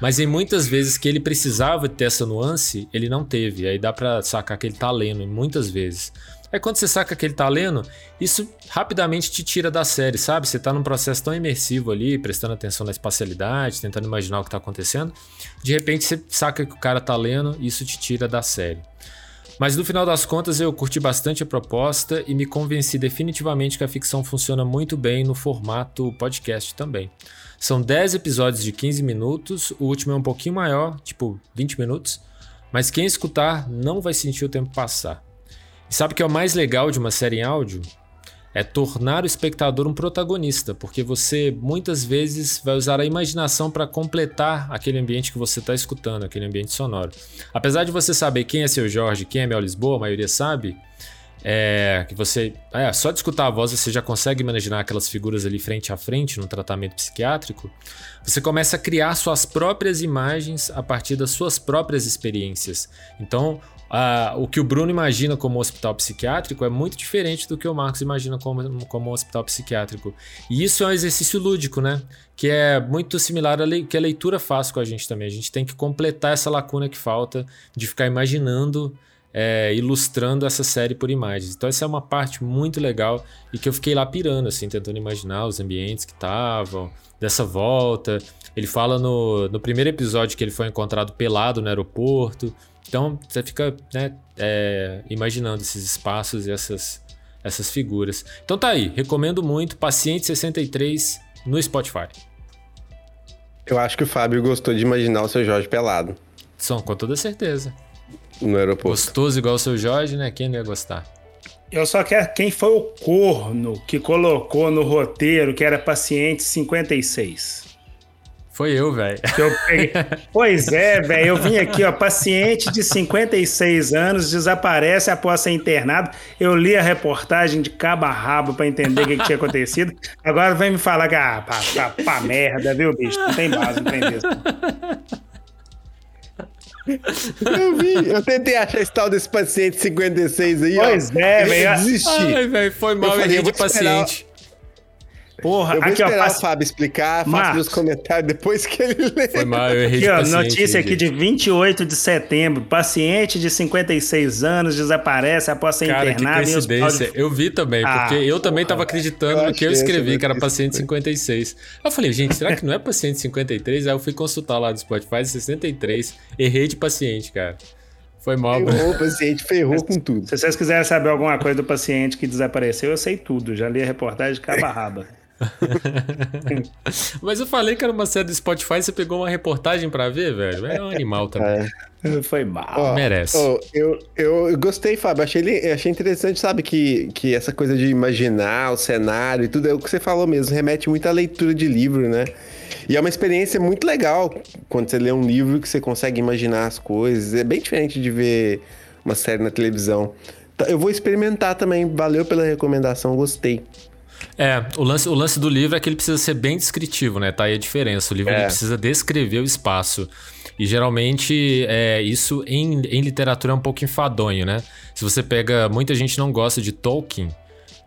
S1: Mas em muitas vezes que ele precisava ter essa nuance, ele não teve. Aí dá pra sacar que ele tá lendo, muitas vezes. Aí quando você saca que ele tá lendo, isso rapidamente te tira da série, sabe? Você tá num processo tão imersivo ali, prestando atenção na espacialidade, tentando imaginar o que tá acontecendo. De repente você saca que o cara tá lendo, isso te tira da série. Mas no final das contas eu curti bastante a proposta e me convenci definitivamente que a ficção funciona muito bem no formato podcast também. São 10 episódios de 15 minutos, o último é um pouquinho maior, tipo 20 minutos, mas quem escutar não vai sentir o tempo passar. E sabe o que é o mais legal de uma série em áudio? É tornar o espectador um protagonista, porque você muitas vezes vai usar a imaginação para completar aquele ambiente que você está escutando, aquele ambiente sonoro. Apesar de você saber quem é seu Jorge, quem é Mel Lisboa, a maioria sabe, é, que você. É, só de escutar a voz você já consegue imaginar aquelas figuras ali frente a frente no tratamento psiquiátrico. Você começa a criar suas próprias imagens a partir das suas próprias experiências. Então, o que o Bruno imagina como hospital psiquiátrico é muito diferente do que o Marcos imagina como, como hospital psiquiátrico. E isso é um exercício lúdico, né? Que é muito similar ao que a leitura faz com a gente também. A gente tem que completar essa lacuna que falta de ficar imaginando é, ilustrando essa série por imagens. Então essa é uma parte muito legal e que eu fiquei lá pirando, assim, tentando imaginar os ambientes que estavam, dessa volta. Ele fala no, no primeiro episódio que ele foi encontrado pelado no aeroporto. Então você fica né, é, imaginando esses espaços e essas, essas figuras. Então tá aí, recomendo muito Paciente 63 no Spotify.
S4: Eu acho que o Fábio gostou de imaginar o seu Jorge pelado.
S1: São, com toda certeza
S4: no aeroporto.
S1: Gostoso igual o seu Jorge, né? Quem não ia gostar?
S2: Eu só quero quem foi o corno que colocou no roteiro que era paciente 56.
S1: Foi eu, velho. (laughs)
S2: Pois é, velho. Eu vim aqui, ó. Paciente de 56 anos desaparece após ser internado. Eu li a reportagem de cabo a rabo pra entender o que, que, tinha acontecido. Agora vem me falar que, ah, pá, pá, pá merda, viu, bicho? Não tem base, não tem mesmo.
S4: Eu vi, eu tentei achar esse tal desse paciente 56 aí,
S2: pois ó. Pois é, velho.
S1: Desisti. Ai, velho, foi mal, eu errei de paciente.
S4: Porra, eu vou aqui, esperar ó, o Fábio explicar, faço meus comentários depois que ele lê.
S1: Foi mal, eu errei
S2: aqui,
S1: de
S2: ó,
S1: paciente.
S2: Notícia aqui de 28 de setembro. Paciente de 56 anos desaparece após ser
S1: Cara,
S2: internado
S1: que coincidência.
S2: De...
S1: Eu vi também, ah, porque eu também porra, tava acreditando no que eu escrevi, que era paciente 56. Eu falei, gente, será que não é paciente 53? Aí eu fui consultar lá do Spotify, 63. Errei de paciente, cara. Foi mal.
S4: Ferrou (laughs) o paciente, ferrou com tudo.
S2: Se vocês quiserem saber alguma coisa do paciente que desapareceu, eu sei tudo. Já li a reportagem de cabo a raba. (laughs)
S1: Mas eu falei que era uma série do Spotify, você pegou uma reportagem para ver, velho? É um animal também.
S2: É. (laughs) Foi mal.
S1: Oh, Merece.
S4: Oh, eu, eu, gostei, Fábio. Achei, achei interessante, sabe, que, que essa coisa de imaginar o cenário e tudo, é o que você falou mesmo, remete muito à leitura de livro, né? E é uma experiência muito legal quando você lê um livro que você consegue imaginar as coisas. É bem diferente de ver uma série na televisão. Tá, eu vou experimentar também. Valeu pela recomendação, gostei.
S1: É, o lance, o lance do livro é que ele precisa ser bem descritivo, né? Tá aí a diferença. O livro é. precisa descrever o espaço. E geralmente é, isso em, em literatura é um pouco enfadonho, né? Se você pega. Muita gente não gosta de Tolkien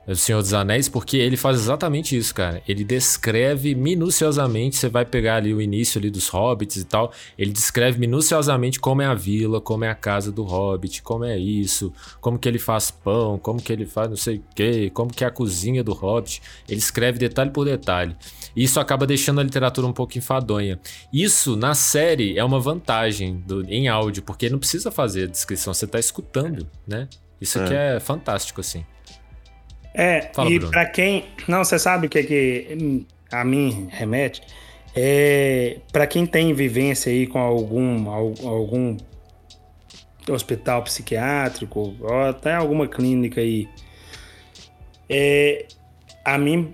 S1: o Senhor dos Anéis, porque ele faz exatamente isso, cara. Ele descreve minuciosamente, você vai pegar ali o início ali dos hobbits e tal, ele descreve minuciosamente como é a vila, como é a casa do hobbit, como é isso, como que ele faz pão, como que ele faz não sei o que, como que é a cozinha do hobbit. Ele escreve detalhe por detalhe. E isso acaba deixando a literatura um pouco enfadonha. Isso, na série, é uma vantagem do, em áudio, porque não precisa fazer a descrição, você tá escutando, né? Isso aqui é, é fantástico, assim.
S2: É, Fala, e para quem. Não, você sabe o que, é que a mim remete? É, para quem tem vivência aí com algum, algum hospital psiquiátrico, ou até alguma clínica aí, é, a mim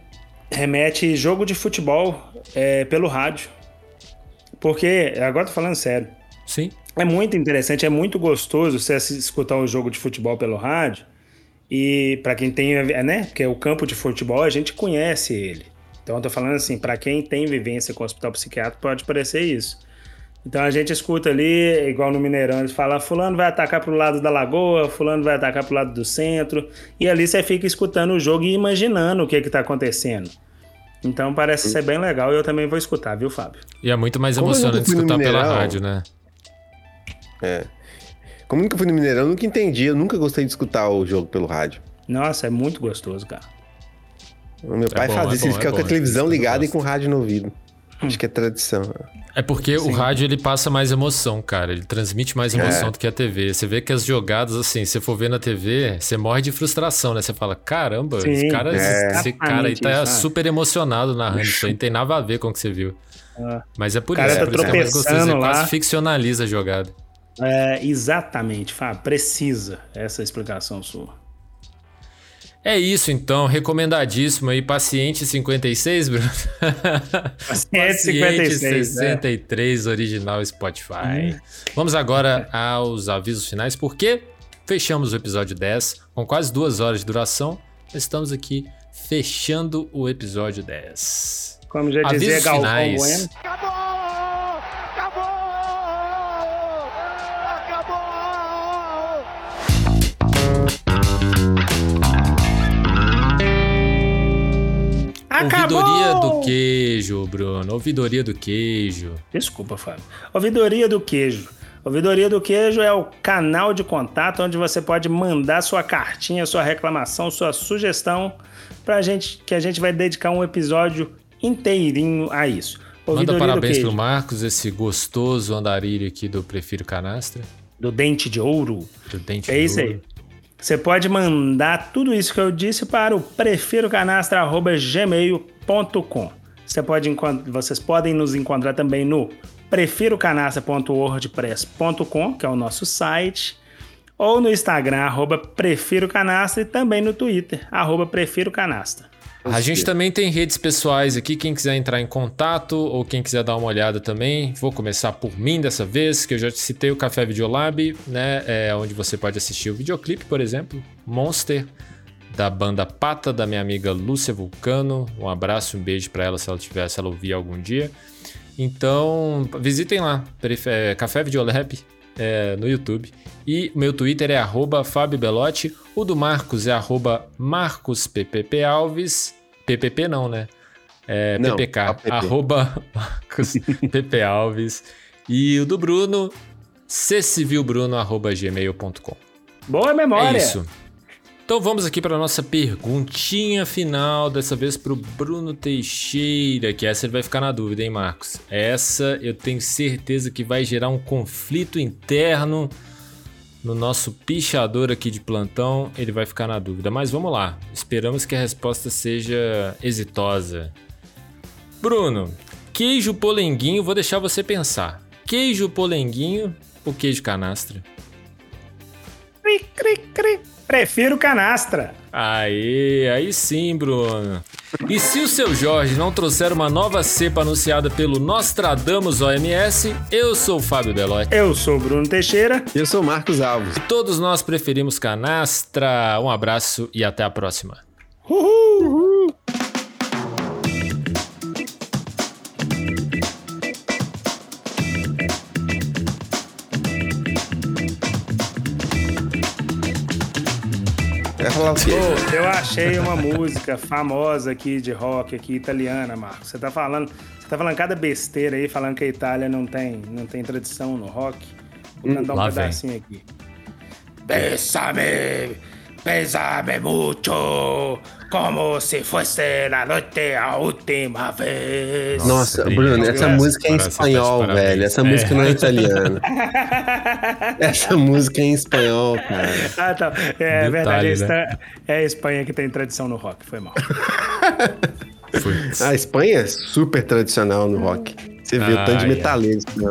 S2: remete jogo de futebol é, pelo rádio. Porque, agora tô falando sério.
S1: Sim.
S2: É muito interessante, é muito gostoso você escutar um jogo de futebol pelo rádio e para quem tem, né? Porque o campo de futebol a gente conhece ele. Então eu tô falando assim, para quem tem vivência com o hospital psiquiátrico pode parecer isso. Então a gente escuta ali, igual no Mineirão, eles falam: Fulano vai atacar pro lado da lagoa, Fulano vai atacar pro lado do centro. E ali você fica escutando o jogo e imaginando o que que tá acontecendo. Então parece ser bem legal e eu também vou escutar, viu, Fábio?
S1: E é muito mais Como emocionante escutar pela rádio, né?
S4: É. Como nunca fui no Mineirão, eu nunca entendi. Eu nunca gostei de escutar o jogo pelo rádio.
S2: Nossa, é muito gostoso, cara.
S4: O meu pai é faz isso, é ele fica é com a televisão ligada e com o rádio no ouvido. Acho que é tradição.
S1: É porque Sim. o rádio ele passa mais emoção, cara. Ele transmite mais emoção é. do que a TV. Você vê que as jogadas, assim, se for ver na TV, você morre de frustração, né? Você fala, caramba, Sim. esse cara, é. esse cara aí tá isso, super emocionado narrando isso aí, não tem nada a ver com o que você viu. Ah. Mas é por isso,
S2: tá
S1: por isso que é mais gostoso. Você quase ficcionaliza a jogada.
S2: É, exatamente, Fábio. Precisa essa explicação sua.
S1: É isso então, recomendadíssimo aí, Paciente 56, Bruno.
S2: Paciente 56,
S1: 63, é. original Spotify. Hum. Vamos agora aos avisos finais, porque fechamos o episódio 10 com quase duas horas de duração. Estamos aqui fechando o episódio 10.
S2: Como já dizia avisos Galvão finais. Bueno.
S1: Ouvidoria do queijo, Bruno. Ouvidoria do queijo.
S2: Desculpa, Fábio. Ouvidoria do queijo. Ouvidoria do Queijo é o canal de contato onde você pode mandar sua cartinha, sua reclamação, sua sugestão pra gente, que a gente vai dedicar um episódio inteirinho a isso.
S1: Ouvidoria Manda parabéns pro Marcos, esse gostoso andarilho aqui do Prefiro Canastra.
S2: Do Dente de Ouro.
S1: Do Dente
S2: é
S1: de
S2: isso
S1: Ouro.
S2: aí. Você pode mandar tudo isso que eu disse para o prefirocanastra.gmail.com. Você pode, vocês podem nos encontrar também no prefirocanastra.wordpress.com, que é o nosso site, ou no Instagram, arroba prefirocanastra, e também no Twitter, arroba prefirocanastra.
S1: A gente também tem redes pessoais aqui, quem quiser entrar em contato ou quem quiser dar uma olhada também. Vou começar por mim dessa vez, que eu já citei o Café Videolab, né? É onde você pode assistir o videoclipe, por exemplo, Monster, da banda Pata, da minha amiga Lúcia Vulcano. Um abraço, um beijo para ela se ela tiver, se ela ouvir algum dia. Então, visitem lá, é, Café Videolab é, no YouTube. E meu Twitter é arroba Fábio Belotti. O do Marcos é arroba MarcosPPPalves. PPP não, né? É não, PPK. Arroba (laughs) Marcos PP Alves. E o do Bruno, ccivilbruno.gmail.com.
S2: Boa memória!
S1: É isso. Então vamos aqui para nossa perguntinha final, dessa vez para o Bruno Teixeira, que essa ele vai ficar na dúvida, hein, Marcos? Essa eu tenho certeza que vai gerar um conflito interno no nosso pichador aqui de plantão, ele vai ficar na dúvida. Mas vamos lá, esperamos que a resposta seja exitosa. Bruno, queijo polenguinho, vou deixar você pensar. Queijo polenguinho ou queijo canastra?
S2: Cri, cri, cri. Prefiro canastra.
S1: Aí, aí sim, Bruno. E se o seu Jorge não trouxer uma nova cepa anunciada pelo Nostradamus OMS, eu sou o Fábio Belotti.
S2: Eu sou o Bruno Teixeira.
S4: Eu sou o Marcos Alves.
S1: E todos nós preferimos canastra. Um abraço e até a próxima.
S2: Uhul! Uhul. Falar o quê? Oh, eu achei uma música famosa aqui de rock aqui italiana, Marcos. Você tá falando, você tá falando cada besteira aí, falando que a Itália não tem, não tem tradição no rock. Vou cantar um pedacinho vem. aqui. Bésame, bésame mucho, como se fosse la noite a última vez.
S4: Nossa, Bruno, essa música é em espanhol, velho. Essa é. música não é italiana. essa música é em espanhol, cara.
S2: Ah, tá. É Detalhe, verdade, né? é a Espanha que tem tradição no rock, foi mal. (laughs)
S4: a Espanha é super tradicional no rock. Você viu o tanto de metaleiros. Né?